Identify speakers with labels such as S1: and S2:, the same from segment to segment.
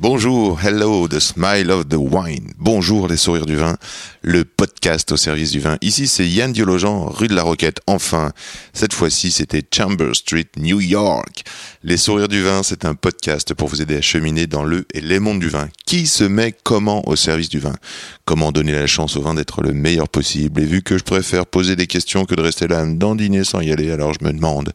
S1: Bonjour, hello, the smile of the wine. Bonjour les sourires du vin, le podcast au service du vin. Ici c'est Yann Diologen, rue de la Roquette. Enfin, cette fois-ci c'était Chamber Street, New York. Les sourires du vin, c'est un podcast pour vous aider à cheminer dans le et les mondes du vin. Qui se met comment au service du vin? Comment donner la chance au vin d'être le meilleur possible? Et vu que je préfère poser des questions que de rester là à dandiner sans y aller, alors je me demande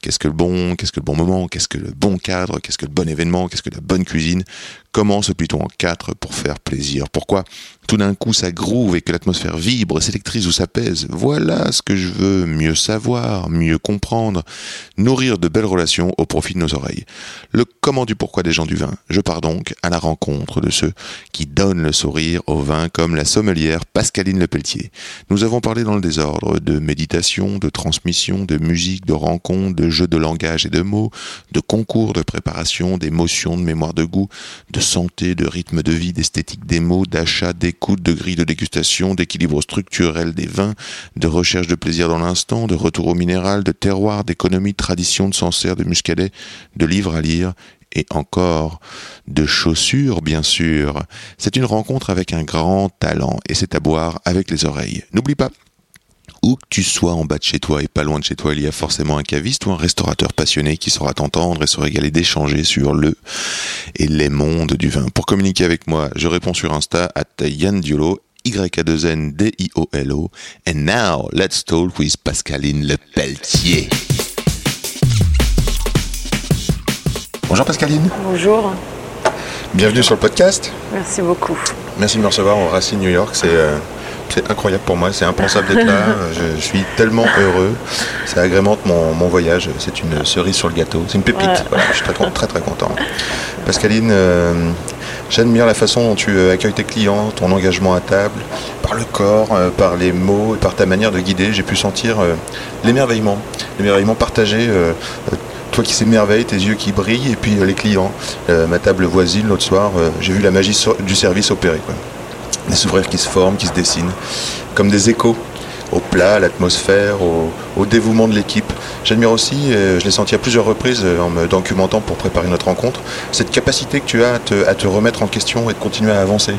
S1: qu'est-ce que le bon, qu'est-ce que le bon moment, qu'est-ce que le bon cadre, qu'est-ce que le bon événement, qu'est-ce que la bonne cuisine? Comment se plie-t-on en quatre pour faire plaisir Pourquoi tout d'un coup ça groove et que l'atmosphère vibre, s'électrise ou s'apaise? Voilà ce que je veux mieux savoir, mieux comprendre, nourrir de belles relations au profit de nos oreilles. Le comment du pourquoi des gens du vin. Je pars donc à la rencontre de ceux qui donnent le sourire au vin comme la sommelière Pascaline Lepelletier. Nous avons parlé dans le désordre de méditation, de transmission, de musique, de rencontres, de jeux de langage et de mots, de concours de préparation, d'émotions, de mémoire de goût, de santé, de rythme de vie, d'esthétique des mots, d'achat, d'écoute, de grille de dégustation, d'équilibre structurel des vins, de recherche de plaisir dans l'instant, de retour au minéral, de terroir, d'économie, de tradition, de Sancerre, de Muscadet, de livres à lire et encore de chaussures, bien sûr. C'est une rencontre avec un grand talent et c'est à boire avec les oreilles. N'oublie pas, où que tu sois en bas de chez toi et pas loin de chez toi, il y a forcément un caviste ou un restaurateur passionné qui saura t'entendre et se régaler d'échanger sur le et les mondes du vin. Pour communiquer avec moi, je réponds sur Insta à Yann Diolo, Y-A-2-N-D-I-O-L-O. And now, let's talk with Pascaline Le Pelletier. Bonjour Pascaline.
S2: Bonjour,
S1: Bienvenue sur le podcast.
S2: merci beaucoup.
S1: Merci de me recevoir au Racine New York. C'est euh, c'est incroyable pour moi. C'est impensable d'être là. Je, je suis tellement heureux. Ça agrémente mon, mon voyage. C'est une cerise sur le gâteau. C'est une pépite.
S2: Ouais.
S1: Voilà, je suis très, très très content. Pascaline, euh, j'admire la façon dont tu euh, accueilles tes clients, ton engagement à table, par le corps, euh, par les mots et par ta manière de guider. J'ai pu sentir euh, l'émerveillement, l'émerveillement partagé. toi qui s'émerveille, tes yeux qui brillent, et puis euh, les clients. Euh, ma table voisine, l'autre soir, euh, j'ai vu la magie so- du service opérer. Quoi. Des sourires qui se forment, qui se dessinent, comme des échos au plat, à l'atmosphère, au, dévouement de l'équipe. J'admire aussi, je l'ai senti à plusieurs reprises euh, en me documentant pour préparer notre rencontre, cette capacité que tu as à te, remettre en question et de continuer à avancer.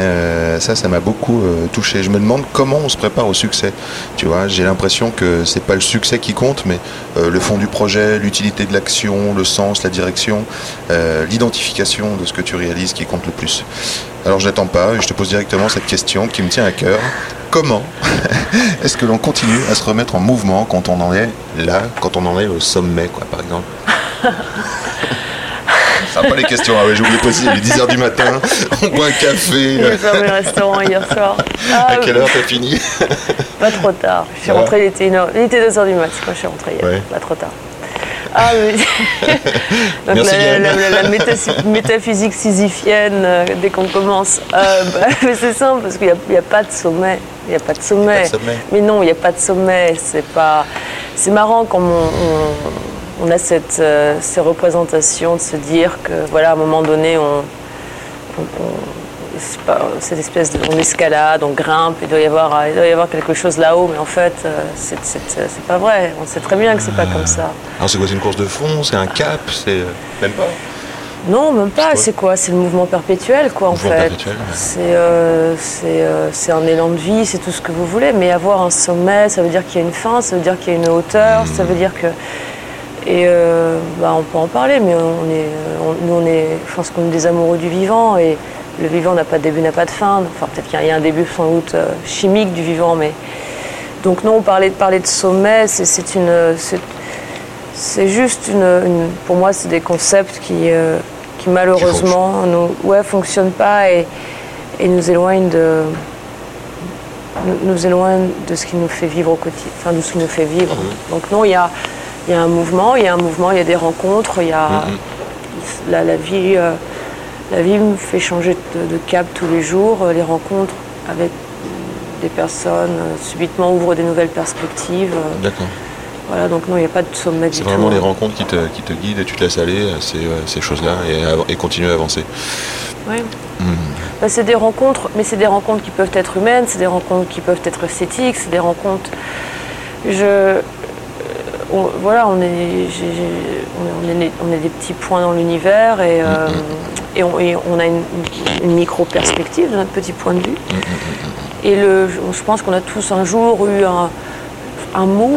S1: Euh, ça, ça m'a beaucoup euh, touché. Je me demande comment on se prépare au succès. Tu vois, j'ai l'impression que c'est pas le succès qui compte, mais le fond du projet, l'utilité de l'action, le sens, la direction, l'identification de ce que tu réalises qui compte le plus. Alors je n'attends pas et je te pose directement cette question qui me tient à cœur. Comment est-ce que l'on continue à se remettre en mouvement quand on en est là, quand on en est au sommet, quoi, par exemple Ça va pas les questions, ah ouais, j'ai oublié il est 10h du matin, on boit un café.
S2: J'ai fermé le restaurant hier soir. Ah,
S1: À quelle
S2: oui,
S1: heure t'as fini
S2: Pas trop tard. Je suis rentrée, il était, une heure- il était 2h du mat quand je suis rentrée hier.
S1: Ouais.
S2: Pas trop tard. Ah oui. Donc
S1: Merci,
S2: la,
S1: Yann.
S2: la- la- la métas- métaphysique sisyphienne euh, dès qu'on commence. Euh, bah, mais c'est simple parce qu'il n'y a, pas de sommet. Il n'y a pas de sommet.
S1: Pas de sommet.
S2: Mais non, il n'y a pas de sommet. C'est pas. C'est marrant comme on, on- on a cette, euh, ces représentations de se dire que voilà, à un moment donné, on, pas- cette espèce de on escalade, on grimpe, il doit y avoir, il doit y avoir quelque chose là-haut, mais en fait, euh, c'est pas vrai. On sait très bien que c'est pas comme ça.
S1: Alors c'est quoi, c'est une course de fond, c'est un cap, c'est... euh, Même pas
S2: Non, même pas. C'est quoi C'est le mouvement perpétuel, quoi, en fait.
S1: perpétuel, ouais.
S2: C'est euh, c'est, euh, un élan de vie, c'est tout ce que vous voulez. Mais avoir un sommet, ça veut dire qu'il y a une fin, ça veut dire qu'il y a une hauteur, ça veut dire que. Et euh, bah, on peut en parler, mais on est, on- nous, on est, je pense qu'on est des amoureux du vivant et le vivant n'a pas de début, n'a pas de fin. Enfin, peut-être qu'il y a un début sans doute euh, chimique du vivant, mais donc non, parler de parler de sommet, c'est une, c'est- juste une, une- pour moi, c'est des concepts qui, euh, qui malheureusement, nous, ouais, fonctionnent pas et, et nous éloignent de, nous, nous éloignent de ce qui nous fait vivre au quotidien, enfin de ce qui nous fait vivre. Donc non, il y a, y a un mouvement, il y a un mouvement, il y a des rencontres, il y a la, la vie. euh, la vie me fait changer de, de cap tous les jours. Euh, Les rencontres avec des personnes euh, subitement ouvrent des nouvelles perspectives. Euh,
S1: D'accord.
S2: Voilà, donc non, il n'y a pas de sommet du
S1: C'est vraiment les
S2: hein.
S1: rencontres qui te, qui te guident et tu te laisses aller à ces, ces choses-là et, et continuer à avancer.
S2: Ouais.
S1: Hmm.
S2: Bah, c'est des rencontres, mais c'est des rencontres qui peuvent être humaines, c'est des rencontres qui peuvent être esthétiques, c'est des rencontres. Je, on- voilà, on est, on est, on est- on est des petits points dans l'univers et, euh, et, on, et on a une, une micro-perspective de notre petit point de vue. Et le, je pense qu'on a tous un jour eu un, un mot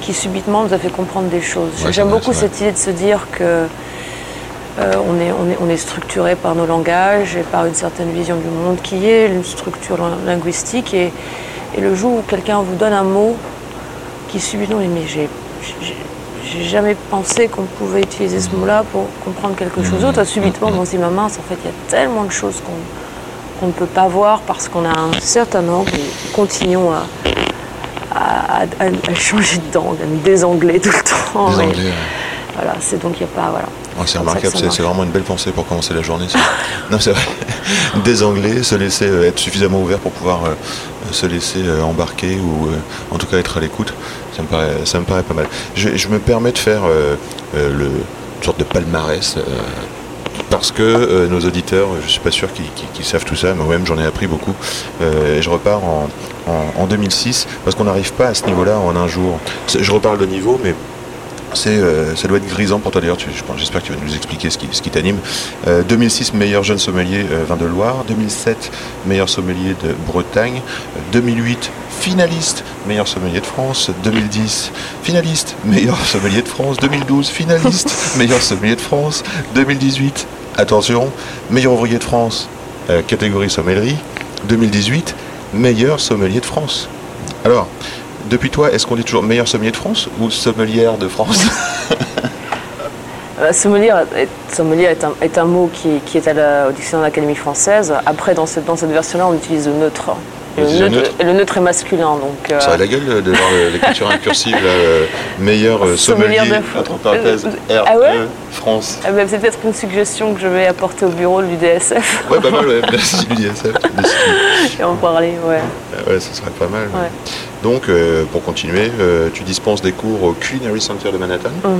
S2: qui subitement nous a fait comprendre des choses.
S1: Ouais,
S2: J'aime beaucoup cette idée de se dire que euh, on, est, on, est, on est structuré par nos langages et par une certaine vision du monde qui est une structure lin- linguistique. Et, et le jour où quelqu'un vous donne un mot qui subitement mais j'ai j'ai- jamais pensé qu'on pouvait utiliser ce mot-là pour comprendre quelque chose d'autre. Subitement, on se dit, ma mince, en fait, il y a tellement de choses qu'on ne peut pas voir parce qu'on a un certain angle continuons à, à, à- à changer d'angle, à nous désangler tout le temps.
S1: Ouais.
S2: Voilà, c'est donc il n'y a pas. Voilà.
S1: C'est remarquable, c'est vraiment une belle pensée pour commencer la journée. non, c'est vrai. Désanglais, se laisser euh, être suffisamment ouvert pour pouvoir euh, se laisser euh, embarquer ou euh, en tout cas être à l'écoute, ça me paraît, pas mal. Je, me permets de faire euh, le, une sorte de palmarès. parce que nos auditeurs, je suis pas sûr qu'ils savent tout ça, moi-même j'en ai appris beaucoup. Et je repars en, en- en 2006 parce qu'on n'arrive pas à ce niveau-là en un jour. Je reparle de niveau, mais c'est, euh, ça doit être grisant pour toi d'ailleurs, j'espère que tu vas nous expliquer ce qui, ce qui t'anime. Euh, 2006, meilleur jeune sommelier euh, vin de Loire. 2007, meilleur sommelier de Bretagne. Euh, 2008, finaliste, meilleur sommelier de France. 2010, finaliste, meilleur sommelier de France. 2012, finaliste, meilleur sommelier de France. 2018, attention, meilleur ouvrier de France, euh, catégorie sommellerie. 2018, meilleur sommelier de France. Alors, depuis toi, est-ce qu'on dit toujours meilleur sommelier de France ou sommelière de France
S2: Euh, Sommelier, est, sommelier est, un, est un mot qui, qui est à la, au dictionnaire de l'Académie française. Après, dans cette, dans cette version-là, on utilise le neutre. Le neutre,
S1: neutre
S2: et le neutre est masculin, donc. euh,
S1: Ça a la gueule de- voir l'écriture incursive, euh, meilleur euh,
S2: Sommelier de-
S1: entre parenthèses,
S2: Euh,
S1: R,
S2: ah ouais
S1: E, France.
S2: eh ben, c'est peut-être une suggestion que je vais apporter au bureau de l'UDSF
S1: Ouais, pas mal, ouais, merci l'UDSF.
S2: et en parler. Ouais.
S1: Ouais, ce serait pas mal. ouais. Donc, euh, pour continuer, euh, tu dispenses des cours au Culinary Center de Manhattan.
S2: Mhm.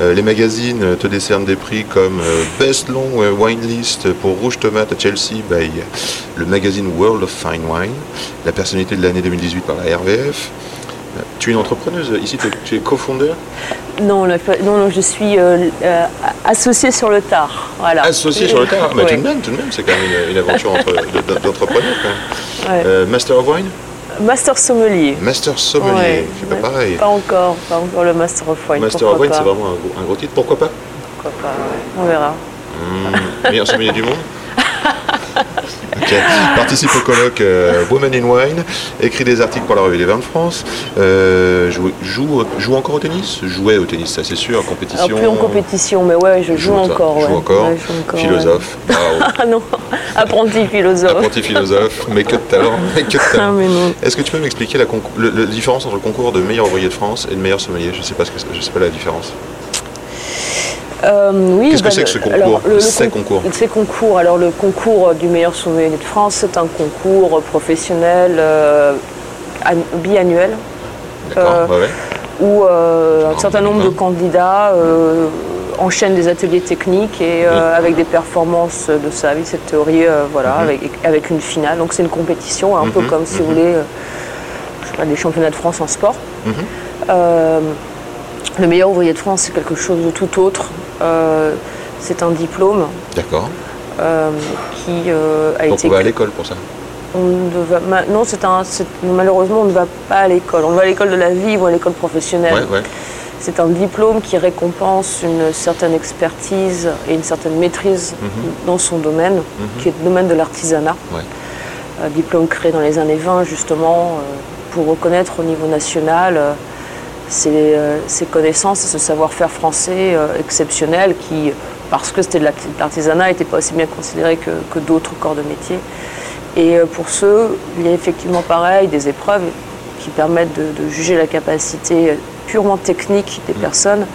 S1: Euh, les magazines te décernent des prix comme Best Long Wine List pour Rouge Tomate à Chelsea by le magazine World of Fine Wine, la personnalité de l'année 2018 par la RVF. Tu es une entrepreneuse, ici tu es- cofondeur,
S2: Non, le- non, non, je suis euh, euh, associée sur le tard. Voilà.
S1: associé sur le terrain. Mais
S2: Ouais.
S1: tout de même, tout de même, c'est quand même une, une aventure entre- de- de- d'entrepreneur.
S2: Ouais.
S1: Euh, Master of Wine,
S2: Master sommelier.
S1: Master Sommelier,
S2: Ouais.
S1: c'est pas pareil.
S2: Pas encore, pas encore le Master of Wine.
S1: Master of Wine, c'est vraiment un gros, un gros titre. Pourquoi pas?
S2: Pourquoi pas, ouais. On verra.
S1: Mmh, Meilleur sommelier du monde? Participe au colloque euh, Women in Wine, écrit des articles pour la revue des vins de France, euh, joue, joue, joue encore au tennis? Jouait au tennis, ça c'est sûr, en compétition.
S2: Alors, plus en compétition, mais ouais, je joue, encore.
S1: joue encore.
S2: Joue encore,
S1: Philosophe,
S2: ouais. Ah non, apprenti philosophe.
S1: apprenti philosophe, mais que de talent, mais que de
S2: Ah,
S1: talent.
S2: non.
S1: Est-ce que tu peux m'expliquer la, la différence entre le concours de meilleur ouvrier de France et de meilleur sommelier? Je sais pas ce que c'est- je sais pas la différence.
S2: Euh, oui,
S1: Qu'est-ce que
S2: bah,
S1: c'est que ce
S2: le-
S1: concours
S2: alors, le- le
S1: Ces
S2: con-
S1: concours.
S2: Ces concours. Alors, le concours du meilleur sommelier de France, c'est un concours professionnel euh, an- biannuel Euh,
S1: ouais.
S2: où euh, un certain nombre de candidats euh, enchaînent des ateliers techniques et euh, avec des performances de sa vie, cette théorie, euh, voilà,
S1: Mhm.
S2: avec, avec une finale. Donc c'est une compétition, un peu
S1: Mhm,
S2: comme si vous voulez, euh, je sais pas, des championnats de France en sport. Euh, le meilleur ouvrier de France, c'est quelque chose de tout autre. Euh, c'est un diplôme
S1: D'accord.
S2: euh, qui euh, a
S1: Donc
S2: été
S1: on va à l'école pour ça.
S2: on ne va, non, un, malheureusement, on ne va pas à l'école. On va à l'école de la vie ou à l'école professionnelle.
S1: Ouais, ouais.
S2: C'est un diplôme qui récompense une certaine expertise et une certaine maîtrise
S1: Mhm.
S2: dans son domaine, qui est le domaine de l'artisanat.
S1: Ouais.
S2: Un diplôme créé dans les années 20, justement, pour reconnaître au niveau national ces, euh, ces connaissances et ce savoir-faire français euh, exceptionnel qui, parce que c'était de l'arti- de l'artisanat, n'était pas aussi bien considéré que, que d'autres corps de métier. Et euh, pour ceux, il y a effectivement pareil des épreuves qui permettent de, de juger la capacité purement technique des personnes,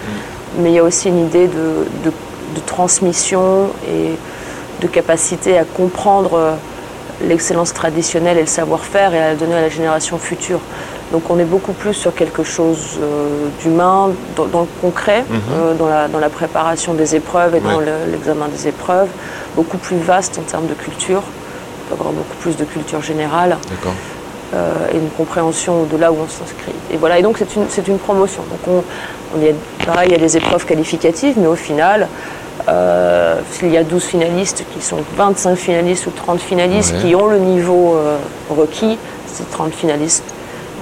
S2: mais il y a aussi une idée de, de- de transmission et de capacité à comprendre l'excellence traditionnelle et le savoir-faire et à la donner à la génération future. Donc on est beaucoup plus sur quelque chose euh, d'humain, dans, dans le concret, euh, dans, la, dans la préparation des épreuves et dans le- l'examen des épreuves, beaucoup plus vaste en termes de culture, on peut avoir beaucoup plus de culture générale euh, et une compréhension de là où on s'inscrit. Et voilà, et donc c'est une, promotion. Donc on, on y a, pareil, il y a des épreuves qualificatives, mais au final, s'il y a 12 finalistes qui sont 25 finalistes ou 30 finalistes
S1: Ouais.
S2: qui ont le niveau requis, ces 30 finalistes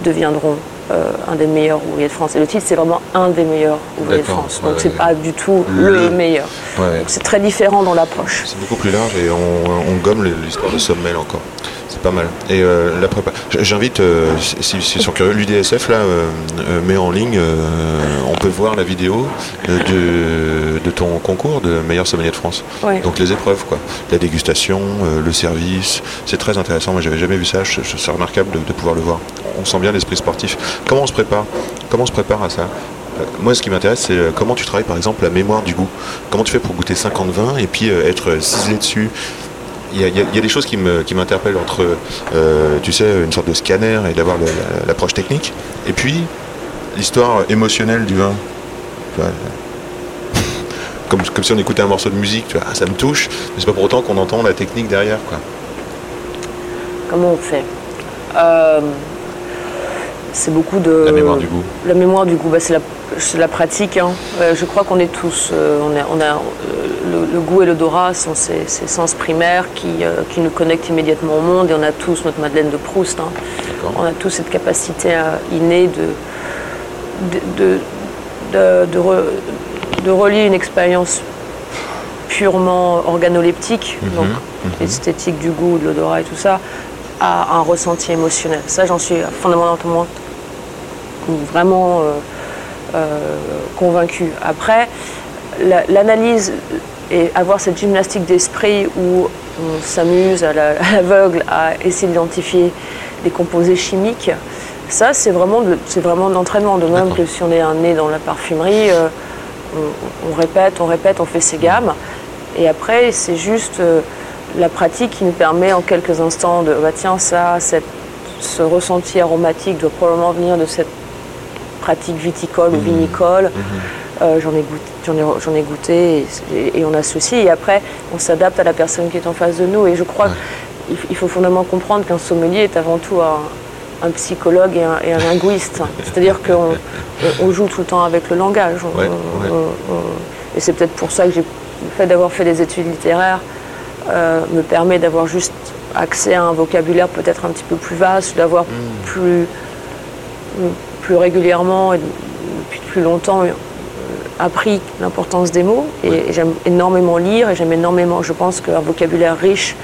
S2: deviendront euh, un des meilleurs ouvriers de France. Et le titre, c'est vraiment un des meilleurs ouvriers de. France. Donc
S1: Ouais,
S2: c'est
S1: ouais.
S2: pas du tout
S1: Le-
S2: le, meilleur.
S1: Ouais.
S2: C'est très différent dans l'approche.
S1: C'est beaucoup plus large et on, on gomme l'histoire de Sommel encore. C'est pas mal. Et euh, la prépa. J'invite, euh, si, si- si sont curieux, l'UDSF là met en ligne, peut voir la vidéo euh, de, de ton concours de meilleur sommelier de France.
S2: Ouais.
S1: Donc les épreuves, quoi. La dégustation, euh, le service, c'est très intéressant. Moi, j'avais jamais vu ça. C'est remarquable de, de pouvoir le voir. On sent bien l'esprit sportif. Comment on se prépare? Comment on se prépare à ça? Euh, Moi, ce qui m'intéresse, c'est comment tu travailles, par exemple, la mémoire du goût. Comment tu fais pour goûter 50 vins et puis euh, être ciselé dessus? Il y, a, il y des choses qui me- qui m'interpellent entre, euh, tu sais, une sorte de scanner et d'avoir l'approche technique, et puis l'histoire émotionnelle du vin. Comme, comme si on écoutait un morceau de musique, tu vois, ah, ça me touche, mais c'est pas pour autant qu'on entend la technique derrière, quoi.
S2: Comment on fait? Euh, C'est beaucoup de...
S1: La mémoire du goût.
S2: La mémoire du goût, bah, c'est la, c'est la pratique. hein. Euh, je crois qu'on est tous, euh, on a, on a, le, le goût et l'odorat sont ces, ces sens primaires qui, qui nous connectent immédiatement au monde et on a tous notre Madeleine de Proust. hein. On a tous cette capacité innée de, de, de, de, de re- de relier une expérience purement organoleptique,
S1: Mhm,
S2: donc esthétique du goût, de l'odorat et tout ça, à un ressenti émotionnel. Ça, j'en suis fondamentalement vraiment euh, euh, convaincu. Après, la- l'analyse et avoir cette gymnastique d'esprit où on s'amuse à la- à l'aveugle à essayer d'identifier des composés chimiques, ça c'est vraiment de, c'est vraiment de l'entraînement. De même que si on est un nez dans la parfumerie, euh, on, on répète, on répète, on fait ses gammes. Et après, c'est juste euh, la pratique qui nous permet en quelques instants de, bah tiens, ça, cette- ce ressenti aromatique doit probablement venir de cette pratique viticole ou vinicole. Euh, j'en ai goûté, j'en ai, j'en ai goûté et, et- et on associe. Et après, on s'adapte à la personne qui est en face de nous. Et je crois qu'il il faut fondamentalement comprendre qu'un sommelier est avant tout un, un psychologue et un, et un linguiste. C'est-à-dire qu'on on- on joue tout le temps avec le langage. On-
S1: Ouais, ouais.
S2: et c'est peut-être pour ça que j'ai, le fait d'avoir fait des études littéraires euh, me permet d'avoir juste accès à un vocabulaire peut-être un petit peu plus vaste, d'avoir plus, plus régulièrement et depuis plus longtemps euh, appris l'importance des mots. Et,
S1: Ouais.
S2: et j'aime énormément lire et j'aime énormément, je pense qu'un vocabulaire riche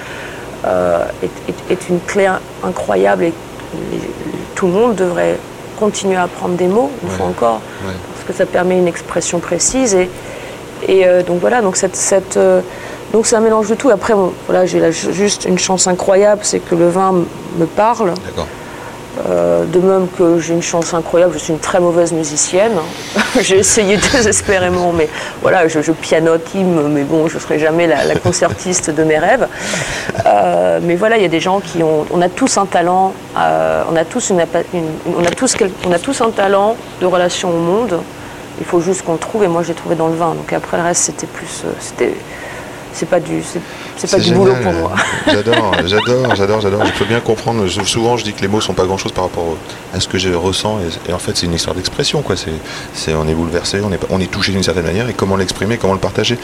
S2: euh, est, est- est une clé in- incroyable et les- tout le monde devrait continuer à apprendre des mots, une
S1: Ouais.
S2: fois encore,
S1: Ouais.
S2: parce que ça permet une expression précise. Et, et euh, donc voilà, donc cette, cette, euh, donc c'est un mélange de tout. Après, bon, voilà, j'ai juste une chance incroyable, c'est que le vin me parle.
S1: D'accord.
S2: Euh, de même que j'ai une chance incroyable, je suis une très mauvaise musicienne. j'ai essayé désespérément, mais voilà, je, je pianotime, mais bon, je ne serai jamais la, concertiste de mes rêves. Euh, mais voilà, il y a des gens qui ont. On a tous un talent, euh, on, a tous une, un talent de relation au monde. Il faut juste qu'on le trouve, et moi j'ai trouvé dans le vin. Donc après le reste, c'était plus. c'est pas du, c'est pas du boulot
S1: génial.
S2: pour moi.
S1: J'adore, j'adore, j'adore, j'adore. Je peux bien comprendre. Je- Souvent, je dis que les mots sont pas grand-chose par rapport à ce que je ressens. Et, et en fait, c'est une histoire d'expression. Quoi. C'est, c'est, on est bouleversé, on est, on est touché d'une certaine manière. Et comment l'exprimer, comment le partager.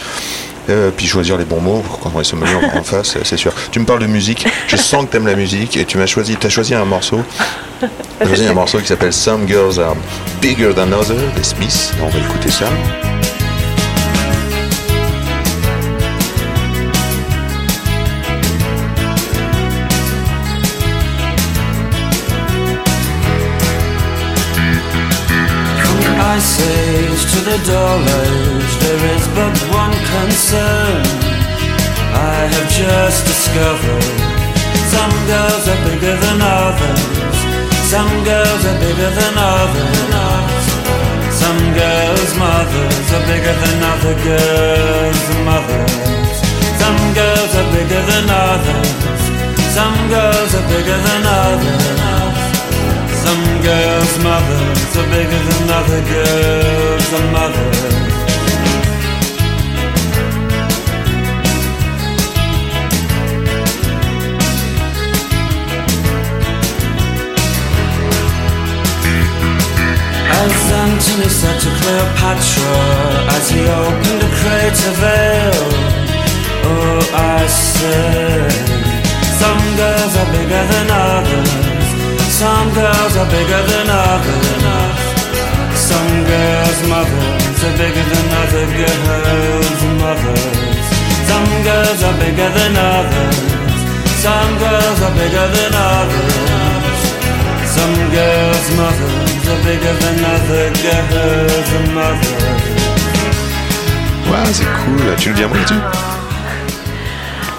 S1: Euh, puis choisir les bons mots quand on est sommelier en, en face, c'est sûr. Tu me parles de musique. Je sens que tu aimes la musique. Et tu m'as choisi, as choisi un morceau. Tu as choisi un morceau qui s'appelle Some Girls Are Bigger Than Others, des Smiths. On va écouter ça.
S3: To the dollars, there is but one concern. I have just discovered some girls are bigger than others. Some girls are bigger than others. Some girls' mothers are bigger than other girls' mothers. Some girls are bigger than others. Some girls are bigger than others. Some girls' mothers are bigger than other girls' mothers. As Antony said to Cleopatra as he opened a crater veil, Oh, I say, some girls are bigger than others. Some girls are bigger than others. Some girls' mothers are bigger than other girls' mothers. Some girls are bigger than others. Some girls are bigger than others. Some girls' mothers are bigger than other girls' mothers.
S1: Ouais, c'est cool. Tu le à moi là-dessus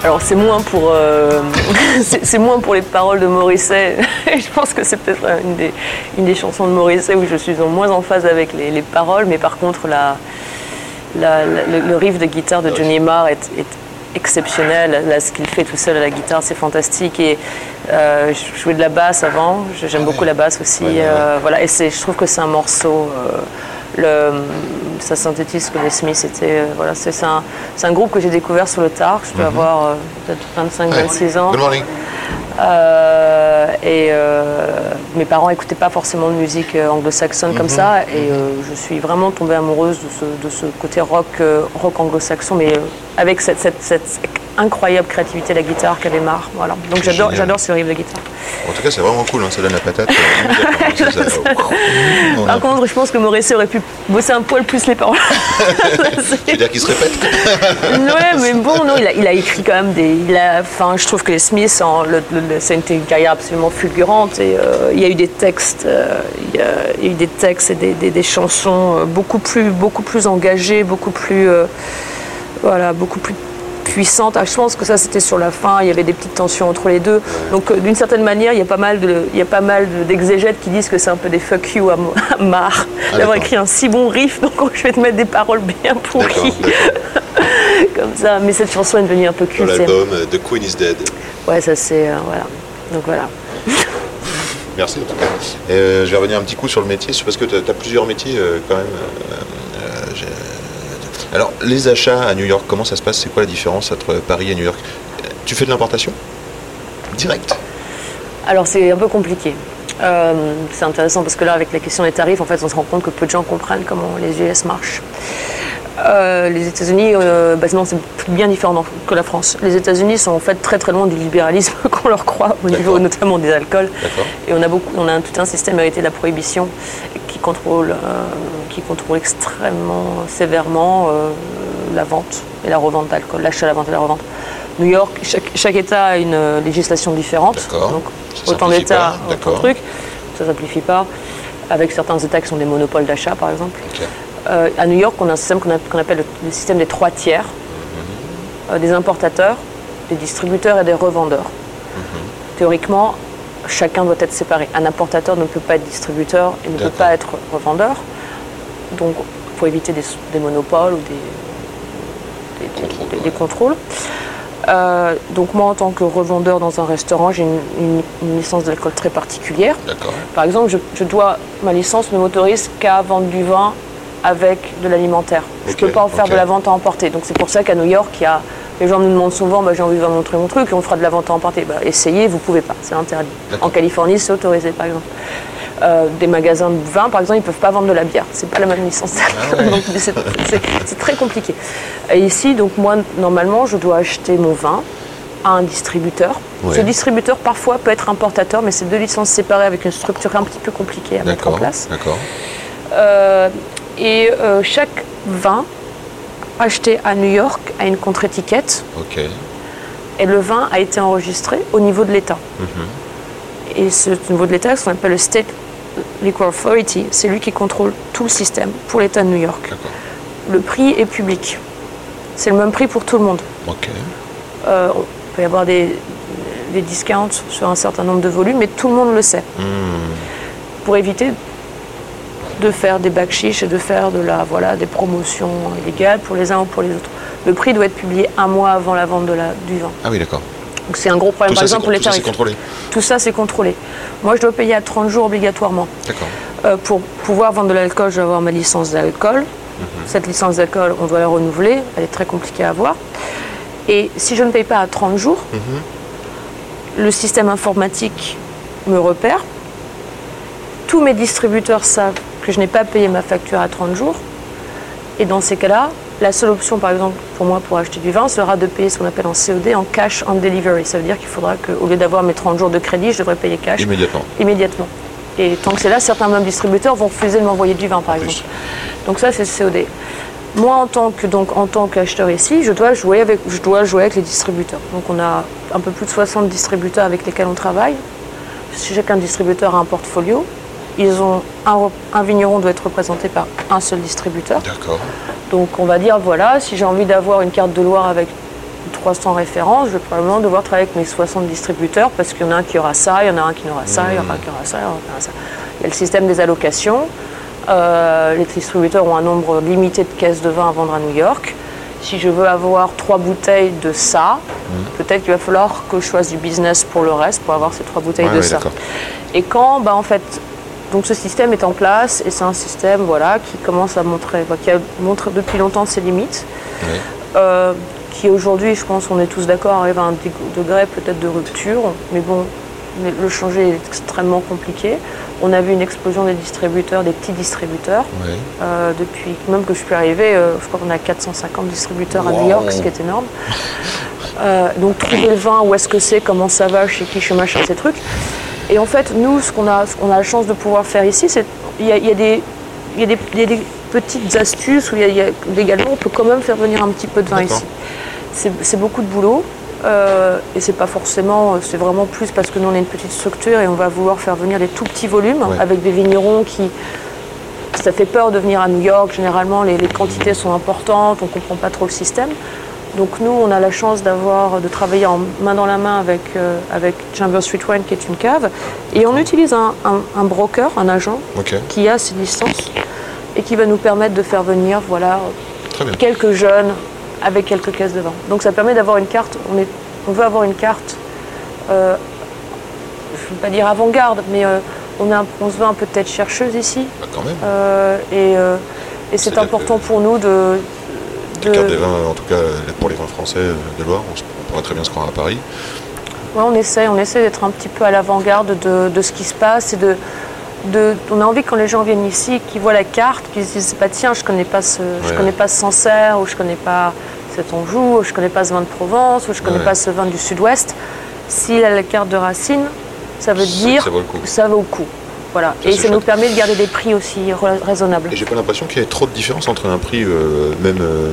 S2: Alors c'est moins pour euh, c'est moins pour les paroles de Morisset. je pense que c'est peut-être une des, une des chansons de Morisset où je suis en moins en phase avec les, les paroles, mais par contre la, la- la- le, le riff de guitare de Johnny Marr est, est exceptionnel. Là, ce qu'il fait tout seul à la guitare, c'est fantastique. Et euh, je jouais de la basse avant. J'aime beaucoup la basse aussi.
S1: Ouais, ouais, ouais.
S2: Euh, voilà. Et je trouve que c'est un morceau. euh, le, ça synthétise ce que les Smiths étaient. euh, voilà, c'est un, un groupe que j'ai découvert sur le tard. Je dois avoir euh, peut-être 25-26 ans.
S1: Good morning.
S2: Euh, et mes parents n'écoutaient pas forcément de musique anglo-saxonne comme ça. Et euh, je suis vraiment tombée amoureuse de ce, de ce côté rock, rock anglo-saxon, mais avec cette, cette- cette incroyable créativité de la guitare qu'avait Marre. Voilà. Donc j'adore, ce riff de guitare.
S1: En tout cas, c'est vraiment cool. hein, Ça donne la patate. euh, ça. A-
S2: Par contre, je pense que Morrissey aurait pu bosser un poil plus les paroles.
S1: Tu veux dire qu'il se répète
S2: Ouais, mais bon, non, il a, il a écrit quand même des. Il a, enfin, je trouve que les Smiths, le, le- c'est une, carrière absolument fulgurante. Et euh, il y a eu des textes, euh, il, y a, il y a eu des textes et des, des- des chansons beaucoup plus, beaucoup plus engagées, beaucoup plus, euh, voilà, beaucoup plus puissantes. Ah, je pense que ça, c'était sur la fin. Il y avait des petites tensions entre les deux. Donc, euh, d'une certaine manière, il y a pas mal de, il y a pas mal de- d'exégètes qui disent que c'est un peu des fuck you à, à Marr
S1: Ah,
S2: d'avoir écrit un si bon riff. Donc, je vais te mettre des paroles bien pourries comme ça. Mais cette chanson est devenue un peu
S1: Dans
S2: culte.
S1: l'album euh, The Queen is Dead.
S2: Ouais, ça c'est. euh, voilà. Donc voilà.
S1: Merci en tout cas. Euh, je vais revenir un petit coup sur le métier, parce que tu as, plusieurs métiers euh, quand même. Alors, les achats à New York, comment ça se passe? C'est quoi la différence entre Paris et New York? Tu fais de l'importation? Direct
S2: Alors c'est un peu compliqué. Euh, c'est intéressant parce que là, avec la question des tarifs, en fait, on se rend compte que peu de gens comprennent comment les US marchent. Euh, les États-Unis, euh, bah, sinon c'est bien différent que la France. Les États-Unis sont en fait très très loin du libéralisme qu'on leur croit au niveau notamment des alcools. Et on a beaucoup, on a un- tout un système hérité de la prohibition contrôle, euh, qui contrôle extrêmement sévèrement euh, la vente et la revente d'alcool, l'achat, la vente et la revente. New York, chaque, chaque État a une euh, législation différente. Donc
S1: Ça
S2: autant d'États, autant de trucs. Ça simplifie pas. Avec certains États qui sont des monopoles d'achat, par exemple. Euh, à New York, on a un système qu'on appelle le, le système des trois tiers. Euh, des importateurs, des distributeurs et des revendeurs. Théoriquement, chacun doit être séparé. Un importateur ne peut pas être distributeur et ne peut pas être revendeur. Donc, il faut éviter des, des monopoles ou des,
S1: Contrôles,
S2: des-. Euh, donc moi, en tant que revendeur dans un restaurant, j'ai une, une- une licence d'alcool très particulière. Par exemple, je, je dois, ma licence ne m'autorise qu'à vendre du vin avec de l'alimentaire. Je ne peux pas en faire de la vente à emporter. Donc c'est pour ça qu'à New York, il y a, les gens me demandent souvent, bah, j'ai envie de vous montrer mon truc, on fera de la vente à emporter. Bah, essayez, vous ne pouvez pas, c'est interdit. En Californie, c'est autorisé, par exemple. Euh, des magasins de vin, par exemple, ils ne peuvent pas vendre de la bière. C'est pas la même licence.
S1: Ah ouais.
S2: C'est- très compliqué. Et ici, donc moi, normalement, je dois acheter mon vin à un distributeur.
S1: Ouais.
S2: Ce distributeur, parfois, peut être importateur, mais c'est deux licences séparées avec une structure un petit peu compliquée à mettre en place.
S1: D'accord.
S2: Euh, et euh, chaque vin acheté à New York a une contre-étiquette et le vin a été enregistré au niveau de l'État. Et ce niveau de l'État, ce qu'on appelle le State Liquor Authority, c'est lui qui contrôle tout le système pour l'État de New York.
S1: D'accord.
S2: Le prix est public. C'est le même prix pour tout le monde.
S1: Ok.
S2: Euh, on peut y avoir des, des discounts sur un certain nombre de volumes, mais tout le monde le sait. Pour éviter de faire des backchiches et de faire de la, voilà, des promotions illégales pour les uns ou pour les autres. le prix doit être publié un mois avant la vente de la, du vin.
S1: Ah oui, d'accord.
S2: Donc c'est un gros problème.
S1: Tout
S2: Par
S1: ça, c'est
S2: exemple, pour les
S1: tout ça, c'est
S2: tarifs.
S1: contrôlé.
S2: Tout ça, c'est contrôlé. Moi, je dois payer à 30 jours obligatoirement.
S1: D'accord.
S2: Euh, pour pouvoir vendre de l'alcool, je dois avoir ma licence d'alcool. Cette licence d'alcool, on doit la renouveler. Elle est très compliquée à avoir. Et si je ne paye pas à 30 jours, le système informatique me repère. Tous mes distributeurs savent que je n'ai pas payé ma facture à 30 jours. Et dans ces cas-là, la seule option, par exemple, pour moi, pour acheter du vin, sera de payer ce qu'on appelle en COD, en cash on delivery. Ça veut dire qu'il faudra qu'au lieu d'avoir mes 30 jours de crédit, je devrais payer cash
S1: Immédiatement.
S2: immédiatement. Et tant que c'est là, certains même distributeurs vont refuser de m'envoyer du vin, par exemple. Donc ça, c'est le COD. Moi, en tant que donc en tant qu'acheteur ici, je dois jouer avec je dois jouer avec les distributeurs. Donc on a un peu plus de 60 distributeurs avec lesquels on travaille. Chacun distributeur a un portfolio. Ils ont un, vigneron doit être représenté par un seul distributeur.
S1: D'accord.
S2: Donc on va dire voilà, si j'ai envie d'avoir une carte de Loire avec 300 références, je vais probablement devoir travailler avec mes 60 distributeurs parce qu'il y en a un qui aura ça, il y en a un qui n'aura ça, il y en a un qui aura ça, il y en a un ça. Il y a le système des allocations. Euh, les distributeurs ont un nombre limité de caisses de vin à vendre à New York. Si je veux avoir trois bouteilles de ça, peut-être qu'il va falloir que je fasse du business pour le reste, pour avoir ces trois bouteilles
S1: Ouais,
S2: de
S1: ouais,
S2: ça. Et quand, bah, en fait, donc ce système est en place et c'est un système voilà, qui commence à montrer, bah, qui a montré depuis longtemps ses limites, euh, qui aujourd'hui, je pense, on est tous d'accord, arrive à un degré peut-être de rupture, mais bon, le changer est extrêmement compliqué. On a vu une explosion des distributeurs, des petits distributeurs. Euh, depuis même que je suis arrivée, euh, je crois qu'on a 450 distributeurs à New. York, ce qui est énorme. Euh, donc trouver le vin, où est-ce que c'est, comment ça va, chez qui, chez machin, ces trucs. Et en fait, nous, ce qu'on a, ce qu'on a la chance de pouvoir faire ici, c'est il y y a des y a des, il y a des petites astuces où il y a, légalement on peut quand même faire venir un petit peu de vin ici. C'est beaucoup de boulot. euh, et c'est pas forcément, c'est vraiment plus parce que nous on est une petite structure et on va vouloir faire venir des tout petits volumes
S1: Ouais.
S2: avec des vignerons qui, ça fait peur de venir à New York. Généralement, les, les quantités sont importantes, on ne comprend pas trop le système. Donc nous, on a la chance d'avoir, de travailler en main dans la main avec, euh, avec Chamber Street Wine, qui est une cave. Et on utilise un, un- un broker, un agent, qui a ses licences et qui va nous permettre de faire venir voilà, quelques jeunes avec quelques caisses de vin. Donc ça permet d'avoir une carte, on, est, on veut avoir une carte, euh, je ne veux pas dire avant-garde, mais euh, on, a un- on se veut un peu tête chercheuse ici.
S1: Bah, quand même.
S2: Et et c'est important pour nous de.
S1: Carte des vins, en tout cas pour les vins français de Loire, on, pourrait très bien se rendre à Paris.
S2: Ouais, on essaie, on essaie d'être un petit peu à l'avant-garde de, de ce qui se passe et de, de- on a envie que quand les gens viennent ici, qu'ils voient la carte, qu'ils se disent bah, tiens, je connais pas ce, je connais pas ce Sancerre ou je connais pas cet Anjou, ou je connais pas ce vin de Provence ou je connais
S1: Ouais.
S2: pas ce vin du Sud-Ouest. S'il a la carte de Racine, ça veut dire
S1: ça vaut le coup.
S2: que ça vaut le coup. Voilà.
S1: Ça,
S2: et ça nous permet de garder des prix aussi ra- raisonnables.
S1: Et j'ai pas l'impression qu'il y ait trop de différence entre un prix, euh, même euh,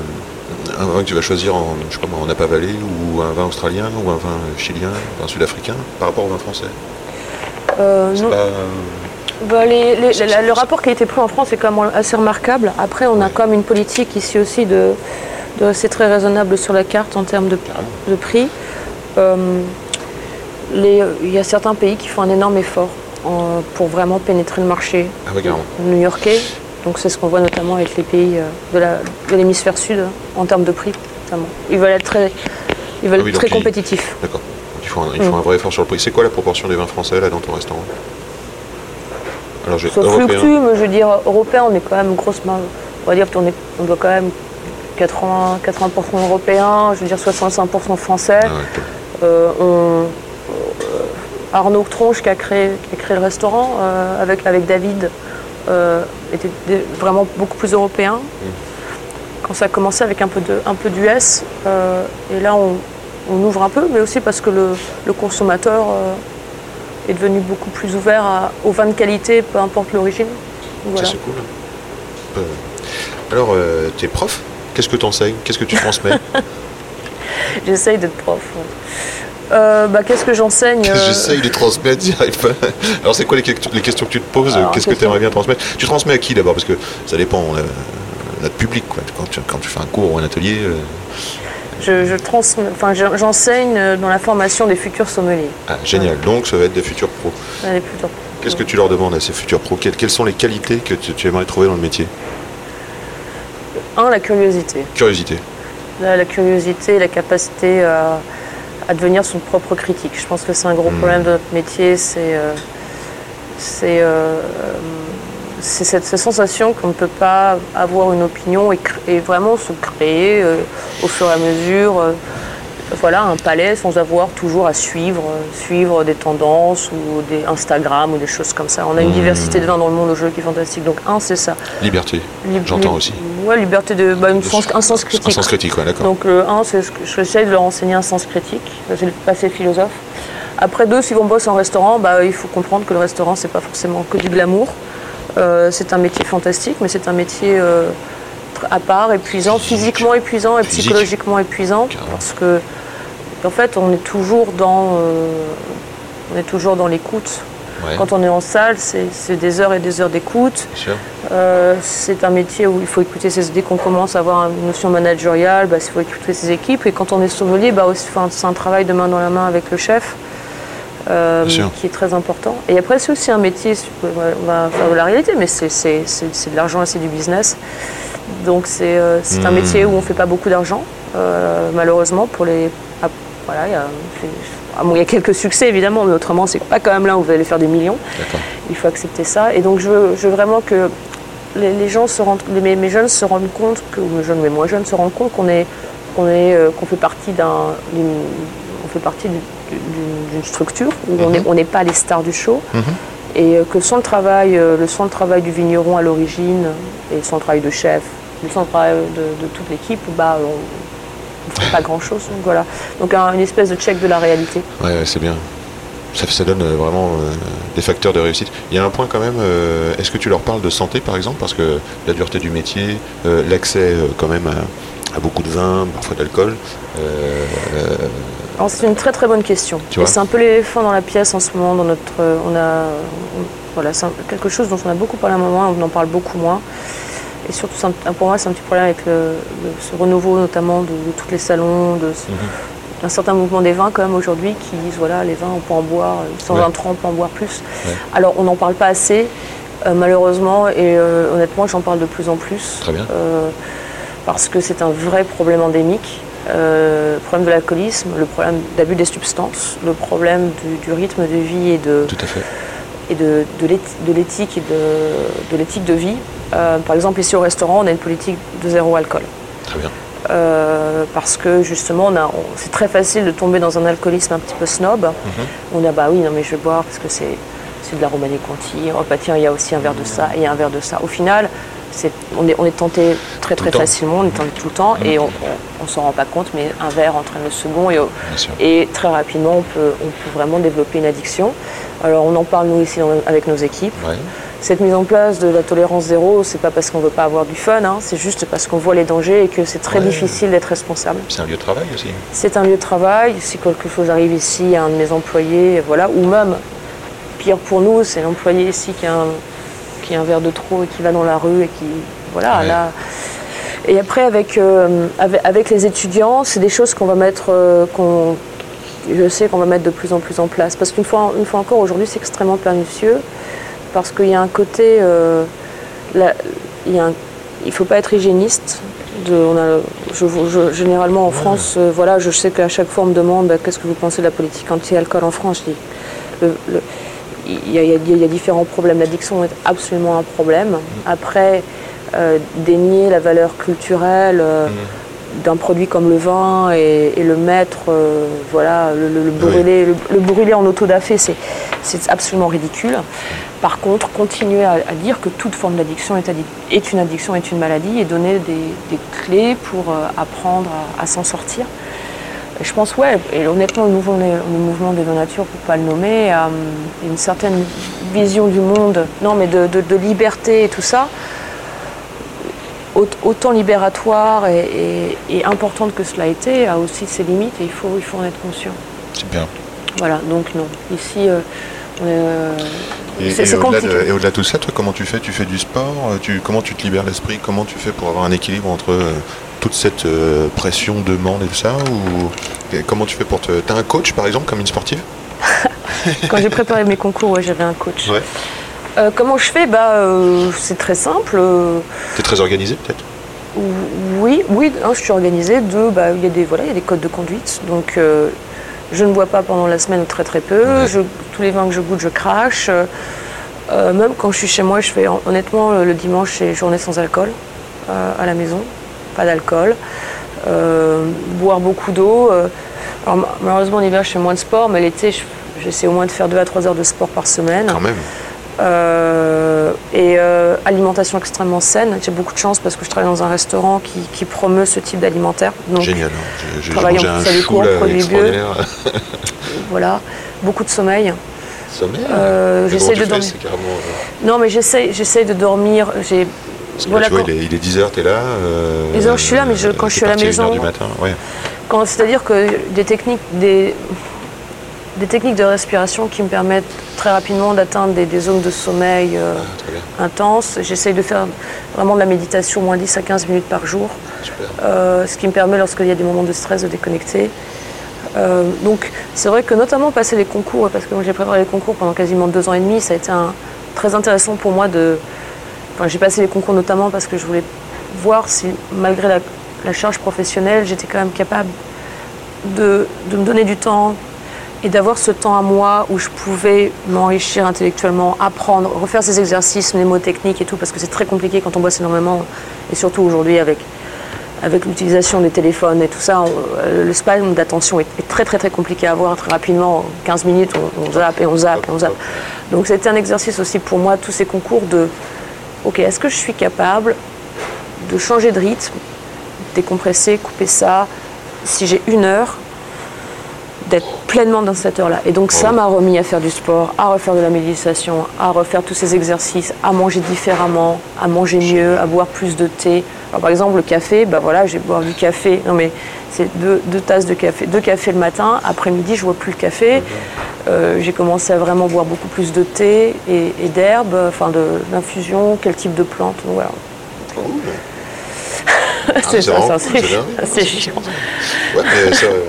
S1: un vin que tu vas choisir en, je sais pas moi, en Napa Valley, ou un vin australien, ou un vin chilien, un vin sud-africain, par rapport au vin français.
S2: Euh, non.
S1: pas-
S2: Bah, les- les- la- le rapport qualité-prix en France est quand même assez remarquable. Après, on a quand même une politique ici aussi de, de rester très raisonnable sur la carte en termes de, de prix. Euh, les- Il y a certains pays qui font un énorme effort en- pour vraiment pénétrer le marché
S1: Ah
S2: new-yorkais. Donc c'est ce qu'on voit notamment avec les pays euh, de l'hémisphère sud hein, en termes de prix. notamment. Ils veulent être très, ils veulent
S1: Ah oui,
S2: être très
S1: ils-
S2: compétitifs.
S1: D'accord. Donc, Il faut, un, faut un vrai effort sur le prix. C'est quoi la proportion des vins français là dans ton restaurant? Alors j'ai
S2: Ça fluctue, mais je veux dire, européen, on est quand même grosse main. On va dire qu'on on doit quand même 80, 80% européen, je veux dire 65% français.
S1: Ah ouais, cool.
S2: Euh, on- euh, Arnaud Tronche qui a créé, qui a créé le restaurant euh, avec, avec David euh, était des- vraiment beaucoup plus européen. Quand ça a commencé avec un peu de, un peu d'US, euh, et là on, on ouvre un peu, mais aussi parce que le, le consommateur euh, est devenu beaucoup plus ouvert à- aux vins de qualité, peu importe l'origine. Voilà.
S1: Ça c'est cool. Euh, alors, tu es prof? Qu'est-ce que tu enseignes Qu'est-ce que tu transmets?
S2: J'essaye d'être prof. ouais. Euh, bah, Qu'est-ce que j'enseigne euh,
S1: J'essaye de transmettre, j'y arrive pas. Alors, c'est quoi les, que- les questions que tu te poses Qu'est-ce que tu aimerais bien transmettre? Tu transmets à qui d'abord? Parce que ça dépend. On a notre public, quoi. Quand tu, quand tu fais un cours ou un atelier, euh,
S2: Je, je transmets- enfin, je- j'enseigne dans la formation des futurs sommeliers.
S1: ah, génial. Donc, ça va être des futurs pros.
S2: Ouais, des futurs-
S1: Qu'est-ce que tu leur demandes à ces futurs pros? Quelles, sont les qualités que tu, tu aimerais trouver dans le métier?
S2: Un, la curiosité.
S1: Curiosité.
S2: la, la curiosité, la capacité à, à devenir son propre critique. Je pense que c'est un gros
S1: Mm.
S2: problème de notre métier, c'est euh, c'est euh, c'est cette, cette sensation qu'on ne peut pas avoir une opinion et, vraiment se créer euh, au fur et à mesure euh, voilà, un palais sans avoir toujours à suivre, euh, suivre des tendances ou des Instagram ou des choses comme ça. On a une
S1: Mm.
S2: diversité de vins dans le monde aujourd'hui qui est fantastique. Donc un, c'est ça.
S1: Liberté.
S2: Lib-
S1: J'entends aussi.
S2: Ouais, liberté de, bah, une sens- un sens
S1: Un
S2: critique.
S1: sens critique, ouais, d'accord.
S2: Donc le 1, c'est ce que j'essaie de leur enseigner un sens critique, c'est le passé philosophe. Après deux, si on bosse en restaurant, bah, il faut comprendre que le restaurant, c'est pas forcément que du glamour. Euh, c'est un métier fantastique, mais c'est un métier euh, à part, épuisant,
S1: Physique.
S2: physiquement épuisant et
S1: Physique.
S2: psychologiquement épuisant,
S1: Carrément.
S2: parce que en fait, on est toujours dans, euh, on est toujours dans l'écoute.
S1: Ouais,
S2: Quand on est en salle, c'est c'est des heures et des heures d'écoute. Euh, c'est un métier où il faut écouter ses, dès qu'on commence à avoir une notion managériale, bah, il faut écouter ses équipes. Et quand on est sommelier, bah, c'est un travail de main dans la main avec le chef euh, qui est très important. Et après, c'est aussi un métier, on va faire de la réalité, mais c'est, de l'argent et c'est du business. Donc c'est, euh, un
S1: Hmm.
S2: métier où on ne fait pas beaucoup d'argent, euh, malheureusement. Pour les, ah, voilà, il y a, ah, bon, il y a quelques succès évidemment, mais autrement, c'est pas quand même là où vous allez faire des millions. Il faut accepter ça. Et donc, je veux, je veux vraiment que les, les gens se rendent, les- mes, jeunes se rendent compte, que, mes jeunes, mais moins jeunes se rendent compte qu'on est, qu'on est, euh, qu'on fait partie d'un, d'une- on fait partie d'une, structure où on
S1: Mhm.
S2: on n'est pas les stars du show.
S1: Mhm.
S2: Et euh, que sans le travail, euh, le sans le travail du vigneron à l'origine, et sans le travail de chef, sans le travail de, de toute l'équipe, bah, on ne ferait pas grand-chose. Donc voilà. Donc un- une espèce de check de la réalité.
S1: Ouais, ouais, c'est bien. Ça, ça donne euh, vraiment euh, des facteurs de réussite. Il y a un point quand même, euh, est-ce que tu leur parles de santé par exemple? Parce que la dureté du métier, euh, l'accès quand même à, à beaucoup de vin, parfois d'alcool.
S2: C'est une très très bonne question. C'est un peu l'éléphant dans la pièce en ce moment. Dans notre, on a, on- voilà, c'est quelque chose dont on a beaucoup parlé à un moment, on en parle beaucoup moins. Et surtout, un- pour moi, c'est un petit problème avec le, le- ce renouveau, notamment de, de tous les salons, de, ce- d'un certain mouvement des vins quand même aujourd'hui qui disent voilà, les vins on peut en boire, sans
S1: Ouais.
S2: un on peut en boire plus.
S1: Ouais.
S2: Alors on n'en parle pas assez, euh, malheureusement, et euh, honnêtement, j'en parle de plus en plus.
S1: Très bien.
S2: Euh, parce que c'est un vrai problème endémique. Euh, le problème de l'alcoolisme, le problème d'abus des substances, le problème du, du rythme de vie et de,
S1: Tout à fait.
S2: et de, de l'éthi- de l'éthique et de, de l'éthique de vie. Euh, par exemple, ici au restaurant, on a une politique de zéro alcool.
S1: Très bien.
S2: Euh, parce que justement, on a- on- c'est très facile de tomber dans un alcoolisme un petit peu snob.
S1: Mhm.
S2: On a bah oui, non mais je vais boire parce que c'est, de la Romanée Conti. Oh bah tiens, il y a aussi un verre de ça et un verre de ça. Au final, on, est, on est tenté très
S1: Tout
S2: très facilement, on est tenté tout le temps et on, s'en rend pas compte, mais un verre entraîne le second et, très rapidement on peut, on peut vraiment développer une addiction. Alors on en parle nous ici dans- avec nos équipes.
S1: Ouais.
S2: Cette mise en place de la tolérance zéro, c'est pas parce qu'on veut pas avoir du fun, hein, c'est juste parce qu'on voit les dangers et que c'est très
S1: Ouais.
S2: difficile d'être responsable.
S1: C'est un lieu de travail aussi.
S2: C'est un lieu de travail. Si quelque chose arrive ici à un de mes employés, voilà, ou même pire pour nous, c'est l'employé ici qui a, un, qui a un verre de trop et qui va dans la rue et qui, voilà,
S1: Ouais.
S2: là. Et après avec, euh, avec avec les étudiants, c'est des choses qu'on va mettre, euh, qu'on, je sais qu'on va mettre de plus en plus en place, parce qu'une fois, une fois encore aujourd'hui, c'est extrêmement pernicieux, parce qu'il y a un côté, euh, il il faut pas être hygiéniste. De, on a, je, je- généralement en France, euh, voilà, je sais qu'à chaque fois on me demande bah, qu'est-ce que vous pensez de la politique anti-alcool en France? Il y, a, y y différents problèmes. L'addiction est absolument un problème. Après, euh, dénier la valeur culturelle euh, d'un produit comme le vin et, et le mettre, euh, voilà, le, le- le brûler, le, le brûler en autodafé, c'est c'est absolument ridicule. Par contre, continuer à, à dire que toute forme d'addiction est, addi- est une addiction, est une maladie, et donner des, des clés pour euh, apprendre à, à s'en sortir. Et je pense, ouais, et honnêtement, le mouvement, des- le mouvement des vins nature, pour pas le nommer, a hum, une certaine vision du monde, non, mais de, de- de liberté et tout ça, autant libératoire et, et- et importante que cela a été, a aussi ses limites et il faut, il faut en être conscient.
S1: C'est bien.
S2: Voilà, donc non. Ici, euh, euh,
S1: Et,
S2: c'est
S1: au-delà
S2: compliqué.
S1: de, et au-delà de tout ça, toi, comment tu fais? Tu fais du sport? Euh, tu, Comment tu te libères l'esprit? Comment tu fais pour avoir un équilibre entre euh, toute cette pression, demande et tout ça? Ou, et Comment tu fais pour te... T'as un coach, par exemple, comme une sportive?
S2: Quand j'ai préparé mes concours, ouais, j'avais un coach.
S1: Ouais.
S2: Euh, comment je fais? Bah, euh, C'est très simple. euh,
S1: T'es très organisé, peut-être?
S2: Ou- Oui, oui, un, je suis organisée. Deux, bah, il y a des voilà, il y a des codes de conduite. Donc, euh, je ne bois pas pendant la semaine ou très très peu. Je- tous les vins que je goûte, je crache. Même quand je suis chez moi, je fais honnêtement le, dimanche, c'est journée sans alcool à la maison, pas d'alcool. Boire beaucoup d'eau. alors, ma- malheureusement, en hiver, je fais moins de sport, mais l'été, je- j'essaie au moins de faire 2 à 3 heures de sport par semaine.
S1: Quand même.
S2: Euh, et euh, alimentation extrêmement saine. J'ai beaucoup de chance parce que je travaille dans un restaurant qui, qui promeut ce type d'alimentaire.
S1: Génial. hein. J'ai
S2: travaille en plus cours, produits bio. voilà, beaucoup de sommeil.
S1: Sommeil.
S2: Euh,
S1: Mais
S2: j'essaie
S1: tu
S2: de dormir.
S1: Carrément, euh,
S2: Non, mais j'essaie, de dormir. J'ai
S1: Parce que
S2: Voilà,
S1: là, tu vois, il est, il est 10h, t'es là. euh,
S2: Les heures, je suis là, mais je- quand je suis à la maison-
S1: du matin, ouais.
S2: C'est-à-dire que des techniques, des, des techniques de respiration qui me permettent très rapidement d'atteindre des, des zones de sommeil euh,
S1: Ah,
S2: intenses. J'essaye de faire vraiment de la méditation moins 10 à 15 minutes par jour, euh, ce qui me permet, lorsqu'il y a des moments de stress, de déconnecter. Euh, donc c'est vrai que notamment passer les concours, parce que j'ai préparé les concours pendant quasiment deux ans et demi, ça a été un- très intéressant pour moi de... Enfin, j'ai passé les concours notamment parce que je voulais voir si, malgré la, la charge professionnelle, j'étais quand même capable de, de me donner du temps et d'avoir ce temps à moi où je pouvais m'enrichir intellectuellement, apprendre, refaire ces exercices mnémotechniques et tout, parce que c'est très compliqué quand on bosse énormément, et surtout aujourd'hui avec, avec l'utilisation des téléphones et tout ça, on- le span d'attention est, très très très compliqué à avoir très rapidement, en 15 minutes on, on zappe et on zappe et on zappe. Donc c'était un exercice aussi pour moi, tous ces concours de, ok, est-ce que je suis capable de changer de rythme, décompresser, couper ça, si j'ai une heure, d'être pleinement dans cette heure-là. Et donc ça m'a remis à faire du sport, à refaire de la méditation, à refaire tous ces exercices, à manger différemment, à manger mieux, à boire plus de thé. Alors par exemple le café, bah voilà, je vais boire du café. Non mais c'est deux, deux tasses de café, deux cafés le matin. Après-midi, je bois plus le café. Euh, j'ai commencé à vraiment boire beaucoup plus de thé et, et d'herbes, enfin de- d'infusion, quel type de plante. Donc voilà. C'est
S1: c'est
S2: ça, c'est chiant.
S1: Ouais, mais ça, euh,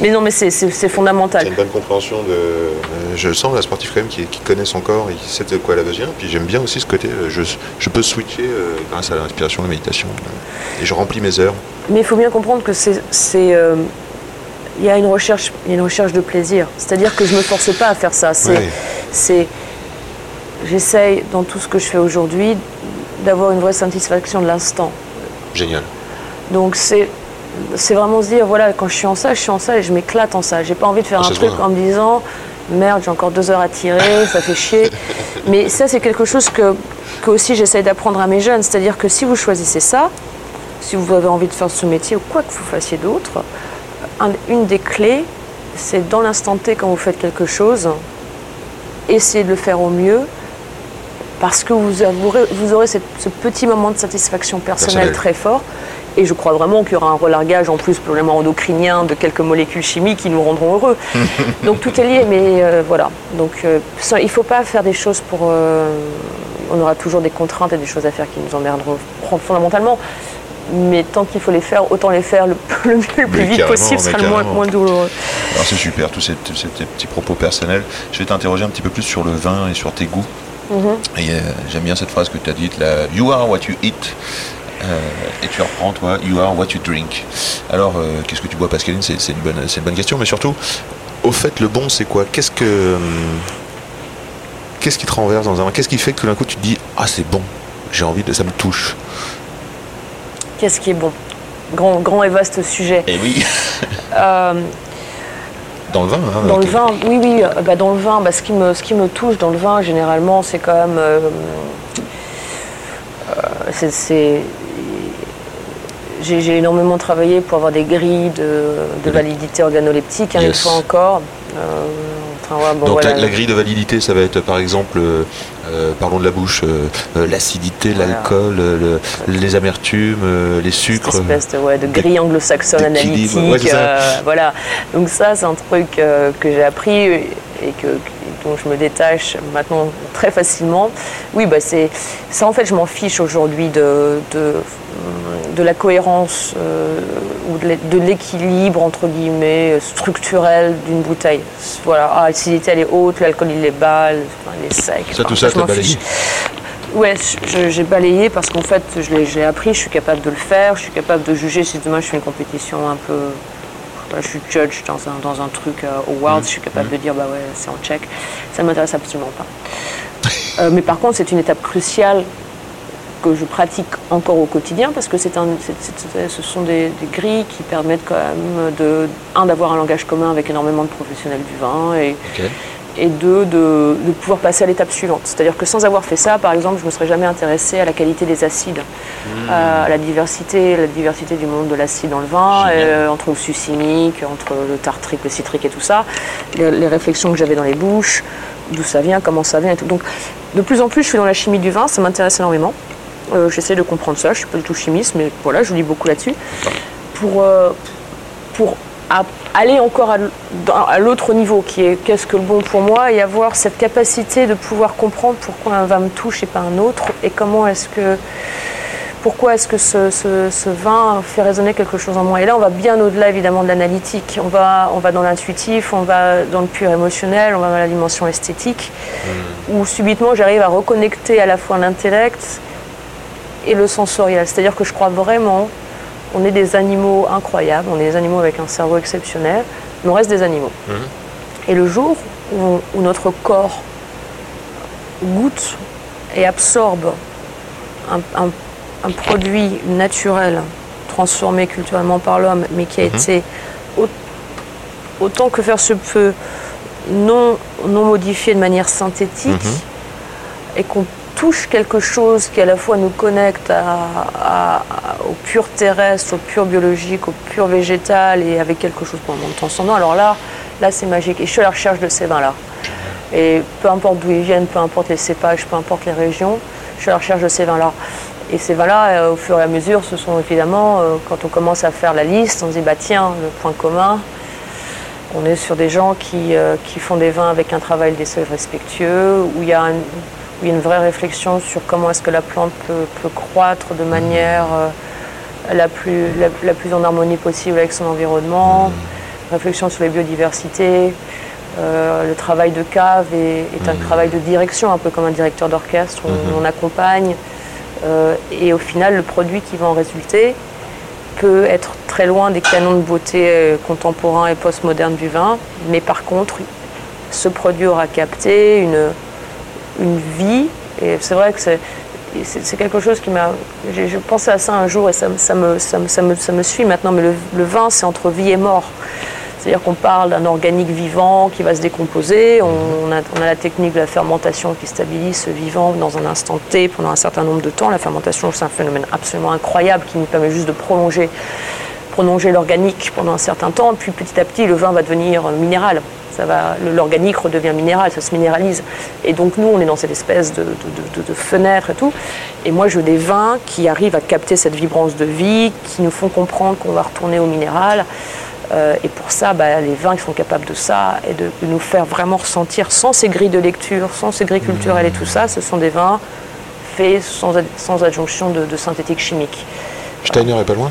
S2: Mais non, mais c'est- fondamental.
S1: une bonne compréhension de. euh, je sens la sportive quand même qui, qui connaît son corps et qui sait de quoi elle a besoin. Puis j'aime bien aussi ce côté, euh, je, je peux switcher euh, grâce à la respiration, la méditation. euh, et je remplis mes heures.
S2: Mais il faut bien comprendre que c'est, il y a une recherche, il y a une recherche de plaisir. C'est-à-dire que je me force pas à faire ça. C'est, c'est, j'essaye dans tout ce que je fais aujourd'hui d'avoir une vraie satisfaction de l'instant.
S1: Génial.
S2: Donc c'est, c'est vraiment se dire voilà, quand je suis en salle, je suis en salle et je m'éclate en salle. J'ai pas envie de faire
S1: Ah,
S2: un truc en me disant merde, j'ai encore deux heures à tirer, ça fait chier. Mais ça, c'est quelque chose que, que aussi j'essaye d'apprendre à mes jeunes. C'est-à-dire que si vous choisissez ça, si vous avez envie de faire ce métier ou quoi que vous fassiez d'autre, un- une des clés, c'est dans l'instant T quand vous faites quelque chose, essayez de le faire au mieux. Parce que vous, aurez, vous aurez cette- ce petit moment de satisfaction personnelle
S1: Personnel.
S2: très fort. Et je crois vraiment qu'il y aura un relargage en plus probablement endocrinien de quelques molécules chimiques qui nous rendront heureux. Donc tout est lié, mais euh, voilà. Donc euh, ça, il ne faut pas faire des choses pour. euh, on aura toujours des contraintes et des choses à faire qui nous emmerderont fondamentalement. Mais tant qu'il faut les faire, autant les faire le, le mieux, le plus vite possible, ce sera le moins, douloureux.
S4: Alors c'est super, tous ces, tous ces petits propos personnels. Je vais t'interroger un petit peu plus sur le vin et sur tes goûts.
S2: Mm-hmm.
S4: Et euh, j'aime bien cette phrase que tu as dite, là, You are what you eat. Euh, et tu reprends, toi, You are what you drink. Alors, euh, qu'est-ce que tu bois, Pascaline? C'est une, bonne- c'est une bonne question, mais surtout,
S1: Au fait, le bon, c'est quoi? Qu'est-ce que. hum, Qu'est-ce qui te renverse dans un Qu'est-ce qui fait que tout d'un coup tu te dis Ah, c'est bon, j'ai envie de. Ça me touche?
S2: Qu'est-ce qui est bon? Grand, grand et vaste sujet.
S4: eh oui,
S1: Dans le vin, hein,
S2: Dans le vin, oui, oui, euh, bah, dans le vin, bah, ce, qui me, ce qui me touche dans le vin, généralement, c'est quand même. euh, euh, c'est- j'ai énormément travaillé pour avoir des grilles de, de validité organoleptique, hein, une fois encore. Euh, enfin, ouais, bon,
S1: Donc
S2: voilà.
S1: la, la grille de validité, ça va être par exemple, euh, parlons de la bouche, euh, euh, l'acidité, l'alcool, euh, le- les amertumes, les
S2: cette
S1: sucres.
S2: espèce de, ouais, de grille anglo-saxonne analytique.
S1: Ouais,
S2: voilà. Donc ça, c'est un truc que j'ai appris et que, dont je me détache maintenant très facilement. Oui, bah c'est ça en fait, je m'en fiche aujourd'hui de, de, de la cohérence euh, ou de l'é- de l'équilibre entre guillemets structurel d'une bouteille. Voilà, ah, l'acidité elle est haute, l'alcool il est bas, enfin, il est sec.
S1: Ça, tout
S2: Enfin,
S1: ça,
S2: fiche. Ouais, j'ai balayé parce qu'en fait, je l'ai appris, je suis capable de le faire, je suis capable de juger si demain je fais une compétition un peu. Je suis judge dans un, dans un truc euh, au World, je suis capable de dire bah ouais, c'est en check. Ça ne m'intéresse absolument pas. Euh, mais par contre, c'est une étape cruciale que je pratique encore au quotidien parce que c'est un, c'est- c'est- ce sont des, des grilles qui permettent quand même de, un, d'avoir un langage commun avec énormément de professionnels du vin et. Et deux, de, de pouvoir passer à l'étape suivante. C'est-à-dire que sans avoir fait ça, par exemple, je ne me serais jamais intéressée à la qualité des acides, à la diversité, la diversité du monde de l'acide dans le vin, euh, entre le succinique, entre le tartrique, le citrique et tout ça, les, les réflexions que j'avais dans les bouches, d'où ça vient, comment ça vient et tout. Donc, de plus en plus, je suis dans la chimie du vin, ça m'intéresse énormément. Euh, J'essaie de comprendre ça, je suis pas du tout chimiste, mais voilà, je lis beaucoup là-dessus. Pour, euh, pour a- aller encore à à l'autre niveau, qui est qu'est-ce que le bon pour moi, et avoir cette capacité de pouvoir comprendre pourquoi un vin me touche et pas un autre, et comment est-ce que pourquoi est-ce que ce, ce- ce vin fait résonner quelque chose en moi Et là, on va bien au-delà évidemment de l'analytique. On va, on va dans l'intuitif, on va dans le pur émotionnel, on va dans la dimension esthétique, où subitement j'arrive à reconnecter à la fois l'intellect et le sensoriel. C'est-à-dire que je crois vraiment on est des animaux incroyables, on est des animaux avec un cerveau exceptionnel, mais on reste des animaux. Et le jour où, où notre corps goûte et absorbe un, un- un produit naturel, transformé culturellement par l'homme, mais qui a été au- autant que faire se peut non, non modifié de manière synthétique, et qu'on touche quelque chose qui à la fois nous connecte au pur terrestre, au pur biologique, au pur végétal et avec quelque chose pour monde transcendant, alors là, là c'est magique. Et je suis à la recherche de ces vins-là. Et peu importe d'où ils viennent, peu importe les cépages, peu importe les régions, je suis à la recherche de ces vins-là. Et ces vins-là, euh, au fur et à mesure, ce sont évidemment, euh, quand on commence à faire la liste, on se dit, bah tiens, le point commun, on est sur des gens qui, euh, qui font des vins avec un travail des seuils respectueux, où il y a, un- il y a une vraie réflexion sur comment est-ce que la plante peut, peut croître de manière euh, la, plus, la, la plus en harmonie possible avec son environnement, réflexion sur les biodiversités. Euh, le travail de cave est, est un travail de direction, un peu comme un directeur d'orchestre, on, on accompagne. euh, et au final, le produit qui va en résulter, peut être très loin des canons de beauté contemporains et postmodernes du vin, mais par contre, ce produit aura capté une, une vie, et c'est vrai que c'est, quelque chose qui m'a... J'ai, pensé à ça un jour et ça, me- ça, me, ça, me, ça, me, suit maintenant, mais le, vin, c'est entre vie et mort. C'est-à-dire qu'on parle d'un organique vivant qui va se décomposer. On, a, on a la technique de la fermentation qui stabilise ce vivant dans un instant T pendant un certain nombre de temps. La fermentation, c'est un phénomène absolument incroyable qui nous permet juste de prolonger, prolonger l'organique pendant un certain temps. Puis petit à petit, le vin va devenir minéral. Ça va, l'organique redevient minéral, ça se minéralise. Et donc nous, on est dans cette espèce de, de- de- de- de fenêtre et tout. Et moi, je veux des vins qui arrivent à capter cette vibrance de vie, qui nous font comprendre qu'on va retourner au minéral. Euh, et pour ça, bah, les vins qui sont capables de ça et de, de nous faire vraiment ressentir sans ces grilles de lecture, sans ces grilles culturelles et tout ça, ce sont des vins faits sans, ad- sans adjonction de, de synthétique chimique.
S4: Steiner est pas loin?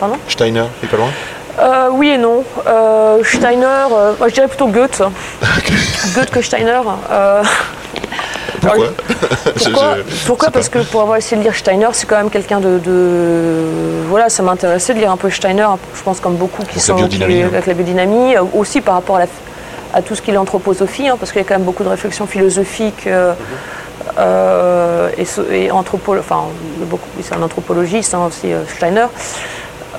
S2: Pardon?
S4: Steiner est pas loin?
S2: Euh, Oui et non. Euh, Steiner, euh, moi, je dirais plutôt Goethe. Goethe que Steiner.
S4: Pourquoi? Je-
S2: Pourquoi? Parce que pour avoir essayé de lire Steiner, c'est quand même quelqu'un de, de- Voilà, ça m'intéressait de lire un peu Steiner, je pense comme beaucoup qui sont qui-
S4: hein.
S2: avec la biodynamie, aussi par rapport à, la- à tout ce qui est l'anthroposophie, hein, parce qu'il y a quand même beaucoup de réflexions philosophiques euh, euh, et, et enfin, beaucoup- c'est un anthropologiste hein, aussi, Steiner.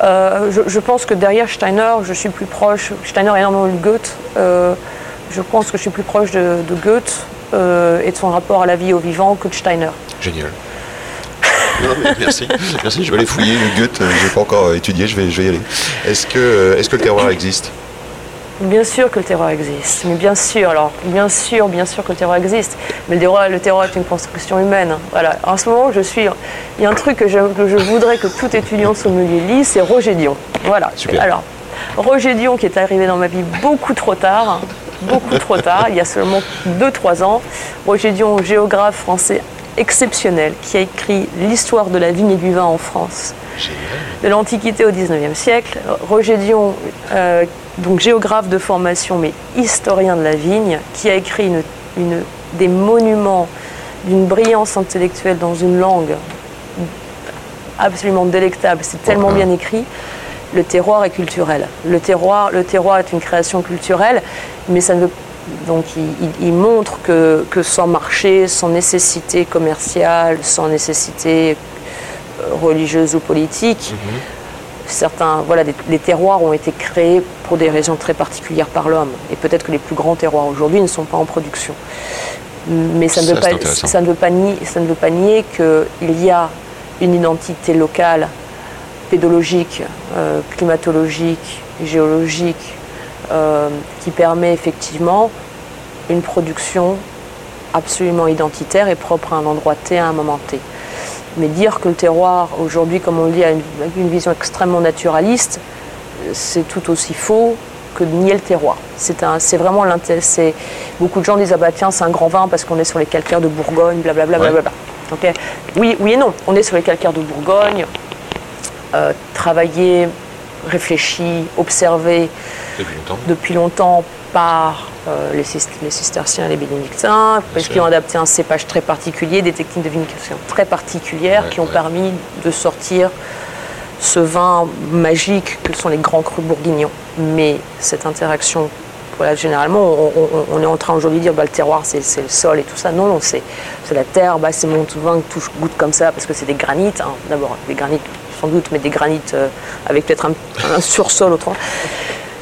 S2: Euh, je, je pense que derrière Steiner, je suis plus proche. Steiner a énormément lu Goethe. euh, je pense que je suis plus proche de, de Goethe euh, et de son rapport à la vie et au vivant que de Steiner.
S4: Génial. Non, mais merci, merci. Je vais aller fouiller le Goethe. euh, J'ai pas encore étudié. Je vais, je vais y aller. Est-ce que, est-ce que le terroir existe?
S2: Bien sûr que le terroir existe, mais bien sûr, alors bien sûr, bien sûr que le terroir existe, mais le terroir est une construction humaine. Voilà. En ce moment, je suis, il y a un truc que je, que je voudrais que tout étudiant sommelier lise, c'est Roger Dion. Voilà.
S4: Super.
S2: Alors, Roger Dion qui est arrivé dans ma vie beaucoup trop tard, beaucoup trop tard, il y a seulement 2-3 ans. Roger Dion, géographe français exceptionnel, qui a écrit l'histoire de la vigne et du vin en France de l'Antiquité au XIXe siècle. Roger Dion, euh, donc géographe de formation, mais historien de la vigne, qui a écrit une- une- des monuments d'une brillance intellectuelle dans une langue absolument délectable. C'est tellement bien écrit. Le terroir est culturel. Le terroir, le terroir est une création culturelle, mais ça ne veut donc il, il- il montre que, que sans marché, sans nécessité commerciale, sans nécessité euh, religieuse ou politique, certains, voilà, des- les terroirs ont été créés pour des raisons très particulières par l'homme. Et peut-être que les plus grands terroirs aujourd'hui ne sont pas en production. Mais ça ne
S4: Ça,
S2: veut
S4: c'est
S2: pas,
S4: intéressant.
S2: ça ne veut pas nier, ça ne veut pas nier qu'il y a une identité locale, pédologique, euh, climatologique, géologique, euh, qui permet effectivement une production absolument identitaire et propre à un endroit T à un moment T. Mais dire que le terroir, aujourd'hui, comme on le dit, a une, vision extrêmement naturaliste, c'est tout aussi faux que de nier le terroir. C'est vraiment l'intérêt. Beaucoup de gens disent ah bah tiens c'est un grand vin parce qu'on est sur les calcaires de Bourgogne, blablabla.
S4: Ouais.
S2: oui, oui et non. On est sur les calcaires de Bourgogne. Euh, travaillé, réfléchi, observé
S4: Depuis longtemps.
S2: depuis longtemps par euh, les, les cisterciens et les bénédictins, parce qu'ils ont adapté un cépage très particulier, des techniques de vinification très particulières
S4: Ouais,
S2: qui ont
S4: ouais.
S2: permis de sortir ce vin magique que sont les grands crus bourguignons. Mais cette interaction, voilà, généralement, on, on- on est en train aujourd'hui de dire bah, le terroir, c'est le sol et tout ça. Non, non, c'est la terre, bah, c'est mon vin que touche goûte comme ça parce que c'est des granites. hein. D'abord, des granites sans doute, mais des granites euh, avec peut-être un, un sursol autrement.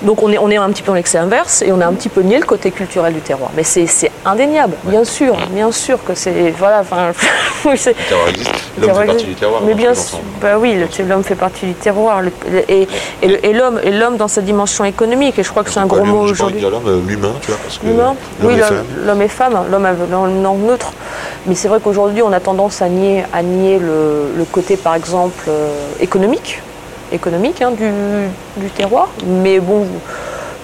S2: Donc on est, on est un petit peu dans l'excès inverse et on a un petit peu nié le côté culturel du terroir. Mais c'est indéniable, bien sûr, bien sûr que c'est... Voilà, enfin... oui,
S4: Le terroir existe.
S2: le
S4: L'homme fait partie du terroir.
S2: Mais bien sûr, bah oui, l'homme fait partie du terroir. le- et et l'homme et l'homme dans sa dimension économique, et je crois que c'est un gros mot aujourd'hui.
S4: l'homme, euh, l'humain, tu vois, parce que
S2: L'humain
S4: l'homme
S2: Oui, l'homme
S4: femme.
S2: l'homme et femme, l'homme langue neutre. Mais c'est vrai qu'aujourd'hui, on a tendance à nier, à nier le, le côté, par exemple, euh, économique, économique hein, du, du terroir. Mais bon,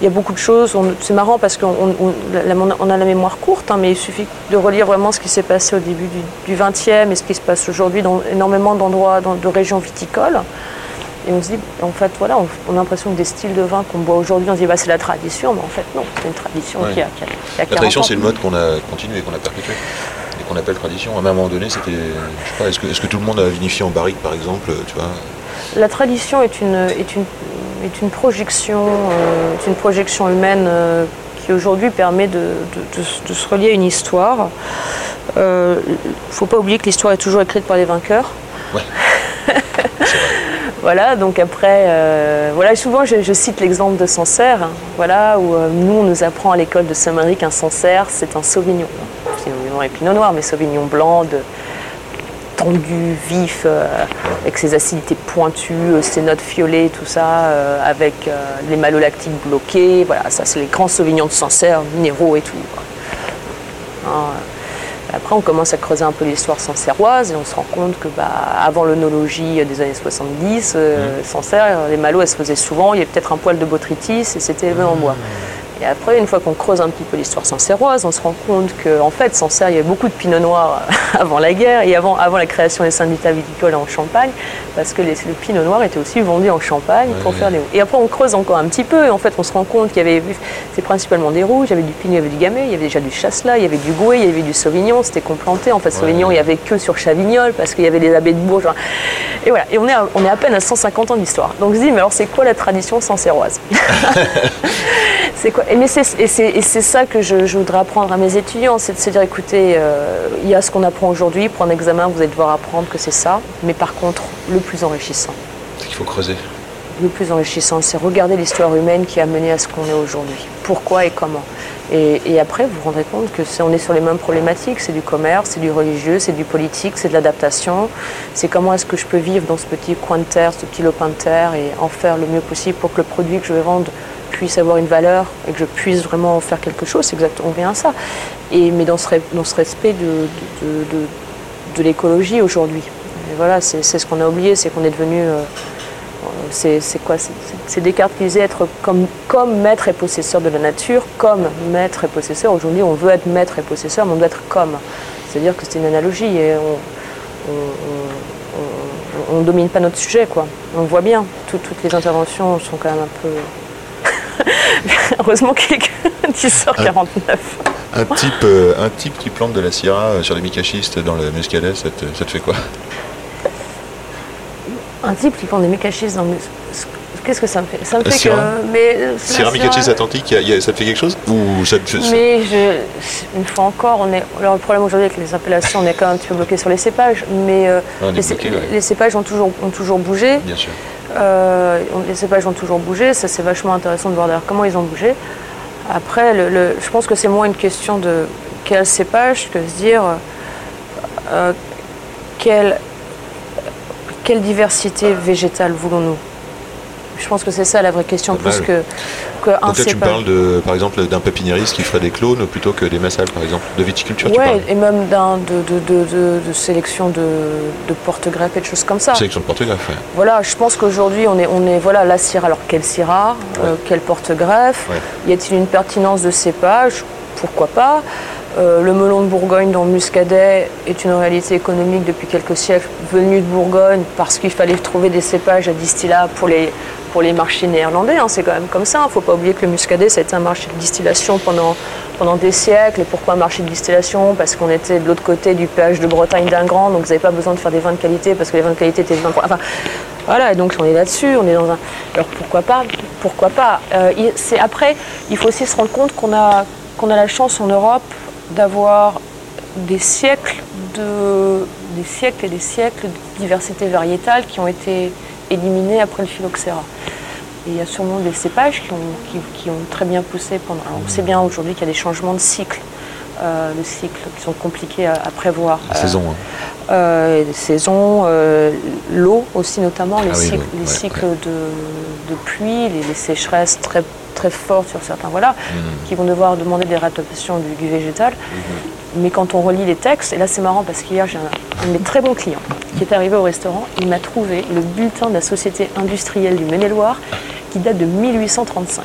S2: il y a beaucoup de choses. C'est marrant parce qu'on on, la- on a la mémoire courte, hein, mais il suffit de relire vraiment ce qui s'est passé au début du XXe et ce qui se passe aujourd'hui dans énormément d'endroits, de régions viticoles. Et on se dit, en fait, voilà, on, on a l'impression que des styles de vin qu'on boit aujourd'hui, on se dit, bah, c'est la tradition, mais en fait, non, c'est une tradition
S4: Ouais.
S2: qui a, qui a- qui a
S4: La
S2: 40
S4: tradition, c'est le mode qu'on a continué, qu'on a perpétué. Et qu'on appelle tradition. À un moment donné, c'était. Je sais pas, est-ce que, tout le monde a vinifié en barrique, par exemple Tu vois?
S2: La tradition est une, est une, est une projection, euh, est une projection humaine euh, qui aujourd'hui permet de, de- de- de se relier à une histoire. Il ne faut pas oublier que l'histoire est toujours écrite par les vainqueurs.
S4: Ouais.
S2: Voilà, donc après, euh, voilà, souvent je, je cite l'exemple de Sancerre, hein, voilà, où euh, nous on nous apprend à l'école de Saint-Marie qu'un Sancerre c'est un Sauvignon. Sauvignon et Pinot Noir, mais Sauvignon blanc, de, tendu, vif, euh, avec ses acidités pointues, euh, ses notes fiolées, tout ça, euh, avec les malolactiques bloqués. Voilà, ça c'est les grands sauvignons de Sancerre, minéraux et tout. Hein, après, on commence à creuser un peu l'histoire sancerroise et on se rend compte que, bah, avant l'onologie des années 70, euh, Sancerre, les malots, elles se faisaient souvent. Il y avait peut-être un poil de botrytis et c'était élevé en bois. Et après, une fois qu'on creuse un petit peu l'histoire sancerroise, on se rend compte qu'en fait, Sancerre, il y avait beaucoup de pinot noir avant la guerre et avant, avant la création des syndicats viticoles en Champagne, parce que les- le pinot noir était aussi vendu en Champagne pour faire des Et après, on creuse encore un petit peu et en fait, on se rend compte qu'il y avait, c'est principalement des rouges, il y avait du pinot, il y avait du gamay, il y avait déjà du chasselas, il y avait du gouet, il y avait du sauvignon, c'était complanté. En fait, sauvignon, il y avait que sur Chavignol parce qu'il y avait les abbés de Bourges. enfin. Et voilà, et on est, à, on est à peine à 150 ans d'histoire. Donc je dis, mais alors c'est quoi la tradition sancerroise C'est quoi? Et, mais c'est, ça que je, je voudrais apprendre à mes étudiants, c'est de se dire, écoutez, euh, il y a ce qu'on apprend aujourd'hui, pour un examen, vous allez devoir apprendre que c'est ça, mais par contre, le plus enrichissant,
S4: C'est qu'il faut creuser.
S2: le plus enrichissant, c'est regarder l'histoire humaine qui a mené à ce qu'on est aujourd'hui. Pourquoi et comment. Et, et après, vous vous rendrez compte que c'est, on est sur les mêmes problématiques. C'est du commerce, c'est du religieux, c'est du politique, c'est de l'adaptation. C'est comment est-ce que je peux vivre dans ce petit coin de terre, ce petit lopin de terre et en faire le mieux possible pour que le produit que je vais vendre puisse avoir une valeur et que je puisse vraiment en faire quelque chose. C'est exactement, on vient à ça. Et, mais dans ce, dans ce respect de, de, l'écologie aujourd'hui. Voilà, c'est, ce qu'on a oublié, c'est qu'on est devenu... euh, c'est quoi C'est- Descartes qui disait être comme, comme maître et possesseur de la nature, comme maître et possesseur. Aujourd'hui, on veut être maître et possesseur, mais on doit être comme. C'est-à-dire que c'est une analogie et on ne domine pas notre sujet, quoi. On voit bien. Tout- toutes les interventions sont quand même un peu. Heureusement qu'il y a 10h49.
S4: Un type, euh, un type qui plante de la syrah euh, sur les micachistes dans le muscadet, ça te, ça te fait quoi?
S2: Un type qui prend des mécachistes dans le... Qu'est-ce que ça me fait? Ça me fait
S4: Syrah
S2: que... Mais, euh,
S4: Syrah atlantique, y a- y a- ça te fait quelque chose? Ou ça te-
S2: Mais je, une fois encore, on est. Alors le problème aujourd'hui avec les appellations, on est quand même un petit peu bloqué sur les cépages, mais euh,
S4: est
S2: les, cé-
S4: bloqué, ouais.
S2: les cépages ont toujours, ont toujours bougé.
S4: Bien sûr.
S2: Euh, les cépages ont toujours bougé. Ça c'est vachement intéressant de voir comment ils ont bougé. Après, je pense que c'est moins une question de quel cépage que de se dire euh, quelle diversité végétale voulons-nous? Je pense que c'est ça la vraie question, plus que, que un
S4: Donc là, tu me parles de, par exemple d'un pépiniériste qui ferait des clones plutôt que des massales, par exemple, de viticulture. tu
S2: Ouais,
S4: parles.
S2: et même d'un, de, de, de, de- sélection de, de porte-greffes et de choses comme ça.
S4: Sélection de porte-greffe. ouais.
S2: Voilà, je pense qu'aujourd'hui, on est, on est voilà, la Syrah. Alors, quelle Syrah euh, Quel porte-greffe?
S4: Ouais.
S2: Y a-t-il une pertinence de cépage? Pourquoi pas? Euh, Le melon de Bourgogne dans le Muscadet est une réalité économique depuis quelques siècles, venu de Bourgogne parce qu'il fallait trouver des cépages à distillat pour les, marchés néerlandais. hein, c'est quand même comme ça. Il ne faut pas oublier que le Muscadet, ça a été un marché de distillation pendant, des siècles. Et pourquoi un marché de distillation? Parce qu'on était de l'autre côté du péage de Bretagne d'un grand, donc vous n'avez pas besoin de faire des vins de qualité parce que les vins de qualité étaient des vins. Enfin, voilà, donc on est là-dessus, on est dans un. Alors pourquoi pas Pourquoi pas? Euh, après, il faut aussi se rendre compte qu'on a qu'on a la chance en Europe d'avoir des siècles de des siècles et des siècles de diversité variétale qui ont été éliminés après le phylloxéra. Et il y a sûrement des cépages qui ont, qui, qui ont très bien poussé pendant. alors, on sait bien aujourd'hui qu'il y a des changements de cycle, euh, de cycle qui sont compliqués à, à prévoir.
S4: La
S2: Euh,
S4: saison. hein.
S2: euh, les saisons, euh, l'eau aussi notamment, les
S4: Ah oui,
S2: cycles, les
S4: ouais,
S2: cycles De, de pluie, les, les sécheresses très, très fortes sur certains, voilà,
S4: Mmh.
S2: qui vont devoir demander des réadaptations du, du végétal. Mais quand on relit les textes, et là c'est marrant parce qu'hier j'ai un, un de mes très bons clients qui est arrivé au restaurant, il m'a trouvé le bulletin de la Société industrielle du Maine-et-Loire qui date de 1835.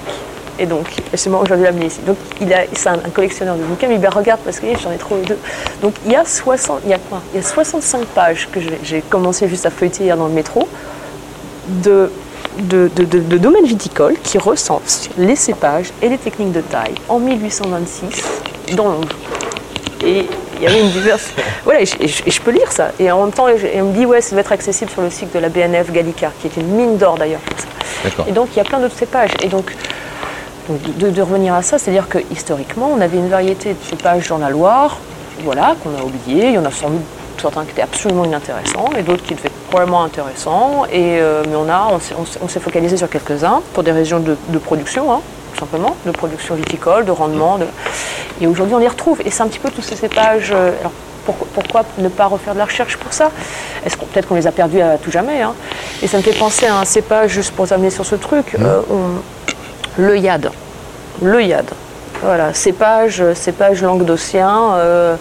S2: Et donc, c'est moi aujourd'hui l'amener ici. Donc, il a, c'est un, un collectionneur de bouquins, mais il me regarde, parce que j'en ai trouvé deux. Donc, il y a, 60, il y a, quoi? Il y a 65 pages que j'ai commencé juste à feuilleter hier dans le métro de, de, de, de- de domaines viticoles qui recensent les cépages et les techniques de taille en 1826 dans l'Anjou. Et il y avait une diverse. Voilà, et je, et je- et je peux lire ça. Et en même temps, je- et on me dit, ouais, ça doit être accessible sur le site de la BNF Gallica, qui est une mine d'or d'ailleurs. Et donc, il y a plein d'autres cépages. Et donc, donc, de, de revenir à ça, c'est-à-dire que historiquement, on avait une variété de cépages dans la Loire, voilà, qu'on a oublié. Il y en a sans doute certains qui étaient absolument inintéressants et d'autres qui devaient être probablement intéressants. Et, euh, mais on, a, on, s'est- focalisé sur quelques-uns pour des régions de, de production, hein, tout simplement, de production viticole, de rendement. de- Et aujourd'hui, on les retrouve. Et c'est un petit peu tous ces cépages. euh, alors, pourquoi, pourquoi ne pas refaire de la recherche pour ça? Est-ce qu'on peut-être qu'on les a perdus à tout jamais hein? Et ça me fait penser à un cépage, juste pour terminer sur ce truc, euh, on- le yad. Le yad. Voilà, cépage, cépage languedocien, euh.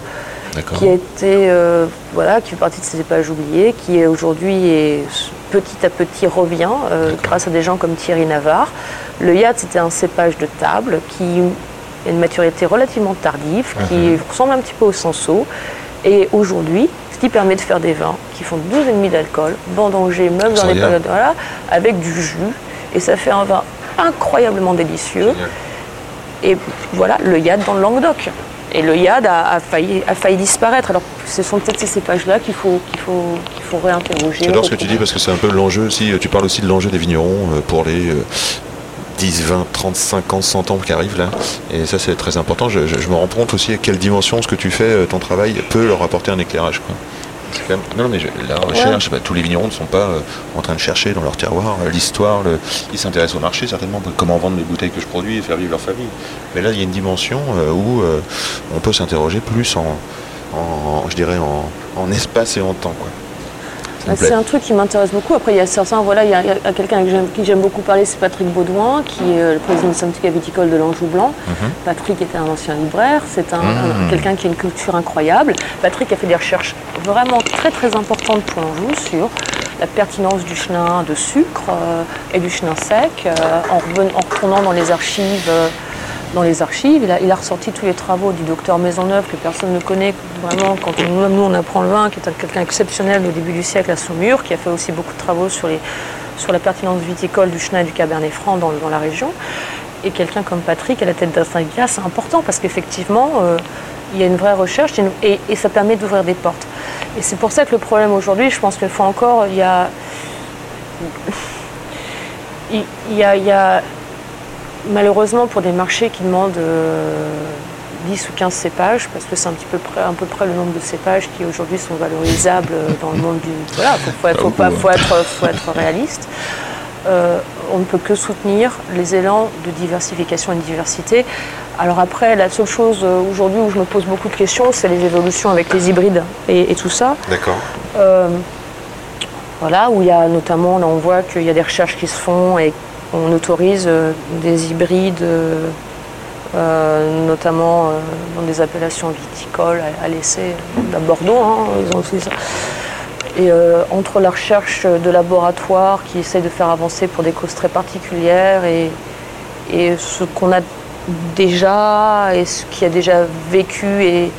S2: Qui a été, euh, voilà, qui fait partie de ces cépages oubliés, qui aujourd'hui et petit à petit revient euh, grâce à des gens comme Thierry Navarre. Le yad, c'était un cépage de table qui a une maturité relativement tardive, qui ressemble un petit peu au senso. Et aujourd'hui, ce qui permet de faire des vins qui font 12,5 d'alcool, vendangés même dans les périodes, voilà, avec du jus. Et ça fait un vin incroyablement délicieux.
S4: Génial.
S2: Et voilà, le yad dans le Languedoc. Et le yad a, failli, disparaître. Alors, ce sont peut-être ces cépages-là qu'il faut, réinterroger.
S4: J'adore ce que tu dis parce que c'est un peu l'enjeu aussi. Tu parles aussi de l'enjeu des vignerons euh, pour les euh, 10, 20, 30, 50, 100 ans qui arrivent là. Et ça, c'est très important. Je, me rends compte aussi à quelle dimension ce que tu fais, euh, ton travail, peut leur apporter un éclairage. C'est quand même- Non, non, mais je- la recherche, bah, tous les vignerons ne sont pas euh, en train de chercher dans leur terroir euh, l'histoire. le- Ils s'intéressent au marché certainement, comment vendre les bouteilles que je produis et faire vivre leur famille. Mais là, il y a une dimension euh, où on peut s'interroger plus en, en- je dirais, en, en espace et en temps. Quoi. Ça me
S2: Ah, C'est un truc qui m'intéresse beaucoup. Après, il y a certains, voilà, il y a, a quelqu'un qui j'aime beaucoup parler, c'est Patrick Baudouin, qui est euh, le président du syndicat viticole de l'Anjou Blanc.
S4: Mhm.
S2: Patrick était un ancien libraire, c'est un,
S4: Mhm.
S2: un- quelqu'un qui a une culture incroyable. Patrick a fait des recherches vraiment très très importantes pour l'Anjou sur la pertinence du chenin de sucre euh, et du chenin sec, euh, en, retournant dans les archives. euh, dans les archives, il a, ressorti tous les travaux du docteur Maisonneuve que personne ne connaît vraiment quand on, nous on apprend le vin, qui est un- quelqu'un exceptionnel au début du siècle à Saumur, qui a fait aussi beaucoup de travaux sur, la pertinence viticole du chenin et du cabernet franc dans, la région. et quelqu'un comme Patrick à la tête d'Astragia, c'est important parce qu'effectivement, euh, il y a une vraie recherche et, ça permet d'ouvrir des portes. Et c'est pour ça que le problème aujourd'hui, je pense qu'une fois encore, il y a, il y a, il y a- malheureusement pour des marchés qui demandent euh, 10 ou 15 cépages, parce que c'est un petit peu près, à peu près le nombre de cépages qui aujourd'hui sont valorisables dans le monde du. Voilà, faut, faut être, faut être, faut être réaliste. Euh, on ne peut que soutenir les élans de diversification et de diversité. Alors après, la seule chose euh, aujourd'hui où je me pose beaucoup de questions, c'est les évolutions avec les hybrides et, et tout ça.
S1: D'accord.
S2: Euh, voilà, où il y a notamment, là on voit qu'il y a des recherches qui se font et on autorise euh, des hybrides, euh, euh, notamment dans des appellations viticoles à, l'essai, à Bordeaux, hein, ils ont aussi ça. Et entre la recherche de laboratoire qui essaye de faire avancer pour des causes très particulières et, ce qu'on a déjà et ce qui a déjà vécu et,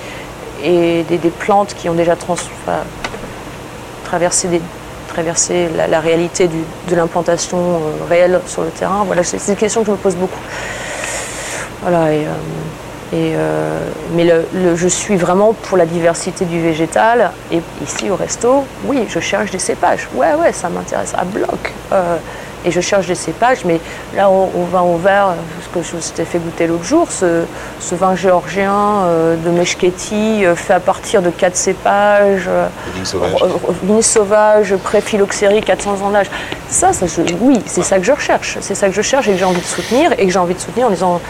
S2: des, plantes qui ont déjà traverser, des, traverser la, réalité de l'implantation euh, réelle sur le terrain. Voilà, c'est une question que je me pose beaucoup. Voilà, et, euh, euh, mais je suis vraiment pour la diversité du végétal. Et ici au resto, oui, je cherche des cépages. Ouais, ouais, ça m'intéresse à bloc. Et je cherche des cépages, mais là, au, au vin au vert, ce que je t'ai fait goûter l'autre jour, ce, ce vin géorgien euh, de Meshketi, euh, fait à partir de quatre cépages.
S1: sauvage.
S2: euh, Vigne sauvage, pré-phylloxérie, 400 ans d'âge. Ça, ça je- oui, c'est ça que je recherche. C'est ça que je cherche et que j'ai envie de soutenir. Et que j'ai envie de soutenir en disant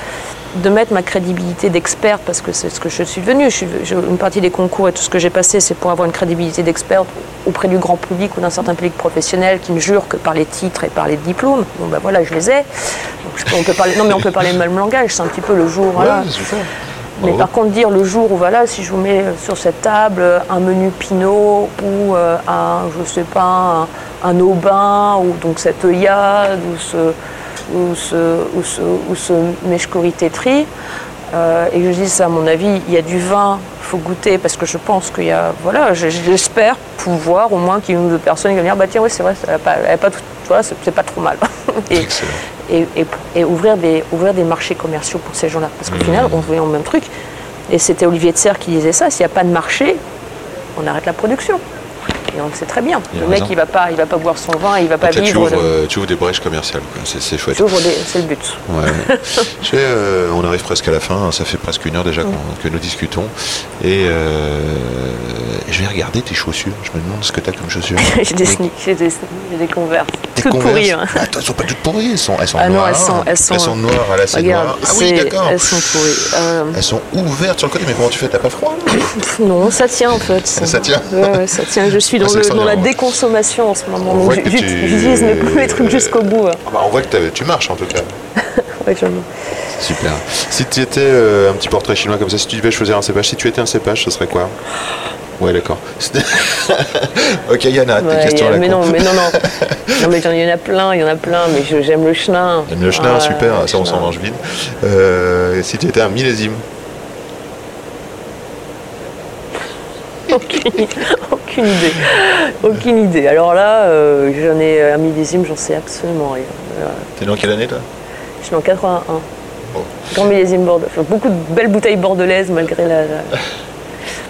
S2: de mettre ma crédibilité d'experte, parce que c'est ce que je suis devenue. Je suis, je- une partie des concours et tout ce que j'ai passé, c'est pour avoir une crédibilité d'experte auprès du grand public ou d'un certain public professionnel qui ne jure que par les titres et par les diplômes. Bon, ben voilà, je les ai. Donc, je peux- on peut parler, non, mais on peut parler le même langage. C'est un petit peu le jour. voilà.
S1: Ouais.
S2: Mais
S1: Bravo.
S2: par contre, dire le jour où, voilà, si je vous mets euh, sur cette table euh, un menu Pinot ou euh, un, je sais pas, un, un Aubin ou donc cette œillade ou ce, ou ce, ou ce, ou ce euh, et je dis ça, à mon avis, il y a du vin, il faut goûter parce que je pense qu'il y a, voilà, j'espère pouvoir au moins qu'il y ait une ou deux personnes qui vont dire, bah tiens, oui, c'est vrai, pas, elle pas tout, tu vois, c'est pas trop mal. Et- et, et- et ouvrir, des, ouvrir des marchés commerciaux pour ces gens-là. Parce qu'au final, on voit le même truc. Et c'était Olivier de Serre qui disait ça, s'il n'y a pas de marché, on arrête la production. Et on le sait très bien.
S1: Il
S2: Le mec,
S1: raison.
S2: il ne va, pas- il va pas boire son vin, il ne va pas
S1: Donc là, tu
S2: vivre.
S1: ouvres,
S2: de-
S1: euh, tu ouvres des brèches commerciales. C'est, chouette.
S2: C'est le but.
S1: Ouais. Tu sais, euh, on arrive presque à la fin, hein, ça fait presque une heure déjà qu'on- que nous discutons. Et euh, je vais regarder tes chaussures. Je me demande ce que tu as comme chaussures.
S2: j'ai des sneaks, j'ai des, des converses.
S1: Des
S2: Toutes
S1: Converse.
S2: pourries. hein.
S1: Ah, elles sont pas toutes pourries, elles sont, elles sont
S2: Ah non,
S1: noires.
S2: elles sont- elles sont-
S1: noires, à la c'est
S2: Regarde,
S1: noir. Ah oui, d'accord.
S2: elles sont pourries. Euh,
S1: Elles sont ouvertes sur le côté, mais comment tu fais? T'as pas froid?
S2: Non, ça tient en fait.
S1: Ça tient
S2: Ouais, ouais, ça tient. Je suis
S1: Ah,
S2: dans, le- dans la déconsommation en ce moment.
S1: On
S2: Donc,
S1: voit que
S2: J'utilise mes, trucs jusqu'au bout. hein.
S1: Ah bah, On voit que tu marches en tout cas.
S2: Ouais,
S1: Super. Si tu étais euh, un petit portrait chinois comme ça, si tu devais choisir un cépage, si tu étais un cépage, ce serait quoi? Ouais, d'accord. ok, Yana, tes
S2: Ouais,
S1: questions à la
S2: mais non, mais non, non. Non, mais il y en a plein, il y en a plein, mais j'aime le chenin.
S1: J'aime le chenin,
S2: Ah,
S1: super, ça on
S2: chenin.
S1: s'en mange vite. Euh, si tu étais un millésime,
S2: aucune, aucune idée. Aucune idée. Alors là, euh, j'en ai un millésime, j'en sais absolument rien. Euh,
S1: t'es en quelle année toi?
S2: je suis en 81.
S1: Bon.
S2: Grand millésime bordelais. Enfin, beaucoup de belles bouteilles bordelaises malgré la. la-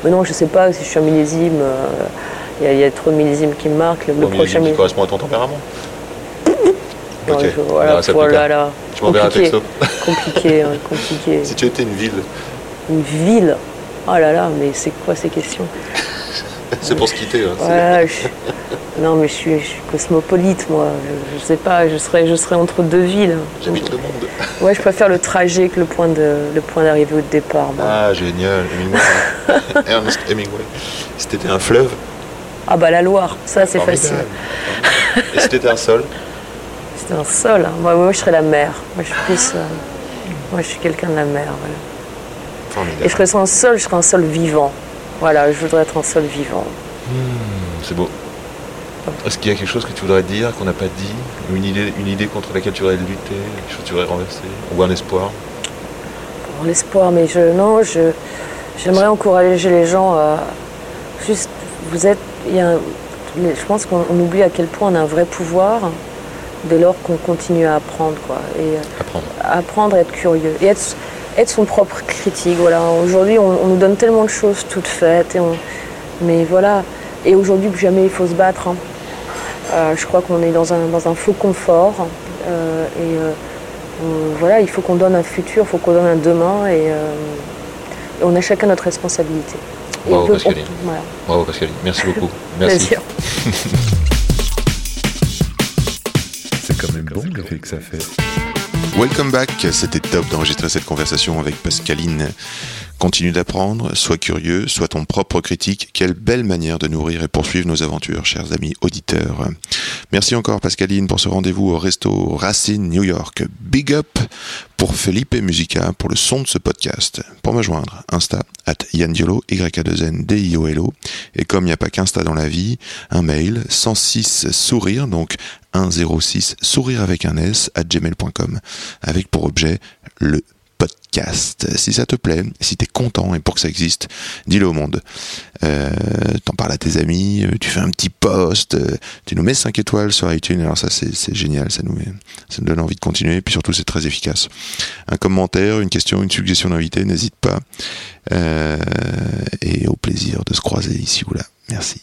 S2: Mais non, je sais pas si je suis un millésime. euh, Il y, a- il y a trop de millésimes qui me marquent. Le, le
S1: Bon, millésime
S2: prochain millésime.
S1: correspond à ton tempérament
S2: Non, je- voilà, voilà, là.
S1: Tu m'enverras un texto.
S2: Compliqué, hein, compliqué.
S1: Si tu étais une ville,
S2: Une ville? Oh là là, mais c'est quoi ces questions?
S1: c'est pour se quitter. hein, c'est-
S2: Voilà, je- Non, mais je suis, je suis cosmopolite, moi. Je, je sais pas, je serais, je serais entre deux villes.
S1: J'habite le monde.
S2: Ouais, je préfère le trajet que le point de, le point d'arrivée ou de départ. moi.
S1: Ah, génial, Hemingway. Ernest Hemingway. Si t'étais un fleuve,
S2: Ah bah la Loire, ça c'est facile.
S1: Et si t'étais un sol
S2: C'est un sol. hein. Moi, moi, je serais la mer. Moi, je suis plus. euh, Moi, je suis quelqu'un de la mer. voilà. Et je serais un sol, je serais un sol vivant. Voilà, je voudrais être un sol vivant.
S1: C'est beau. Est-ce qu'il y a quelque chose que tu voudrais dire, qu'on n'a pas dit? Une idée, une idée contre laquelle tu voudrais lutter? Quelque chose que tu voudrais renverser? Ou un espoir?
S2: Pour l'espoir, mais je. Non, je. J'aimerais encourager les gens à. Juste, vous êtes. y a un- je pense qu'on on oublie à quel point on a un vrai pouvoir. dès lors qu'on continue à apprendre. Quoi. Et, euh,
S4: Apprendre.
S2: apprendre à être curieux et être, être son propre critique. Voilà. Aujourd'hui, on, on nous donne tellement de choses toutes faites. Et on- mais voilà. Et aujourd'hui, plus jamais, il faut se battre. hein. Euh, je crois qu'on est dans un, dans un faux confort. euh, et euh, on- voilà, il faut qu'on donne un futur, il faut qu'on donne un demain. Et, euh, et on a chacun notre responsabilité. Et
S4: Bravo,
S2: peut-
S4: Pascaline.
S2: on- voilà.
S4: Bravo Pascaline, merci beaucoup. Merci.
S5: C'est quand même bon l'effet que ça fait.
S1: Welcome back, c'était top d'enregistrer cette conversation avec Pascaline. Continue d'apprendre, sois curieux, sois ton propre critique. Quelle belle manière de nourrir et poursuivre nos aventures, chers amis auditeurs. Merci encore Pascaline pour ce rendez-vous au resto Racine New York. Big up pour Felipe Musica pour le son de ce podcast. Pour me joindre, Insta, at Yandiolo, y a 2 n d i o l o. Et comme il n'y a pas qu'Insta dans la vie, un mail, 106 sourire, donc 106 sourire avec un s, at gmail.com, avec pour objet le podcast. Si ça te plaît, si t'es content et pour que ça existe, dis-le au monde. Euh, T'en parles à tes amis, euh, tu fais un petit post, euh, tu nous mets 5 étoiles sur iTunes, alors ça c'est génial, ça nous, donne envie de continuer, et puis surtout c'est très efficace. Un commentaire, une question, une suggestion d'invité, n'hésite pas. Et au plaisir de se croiser ici ou là. Merci.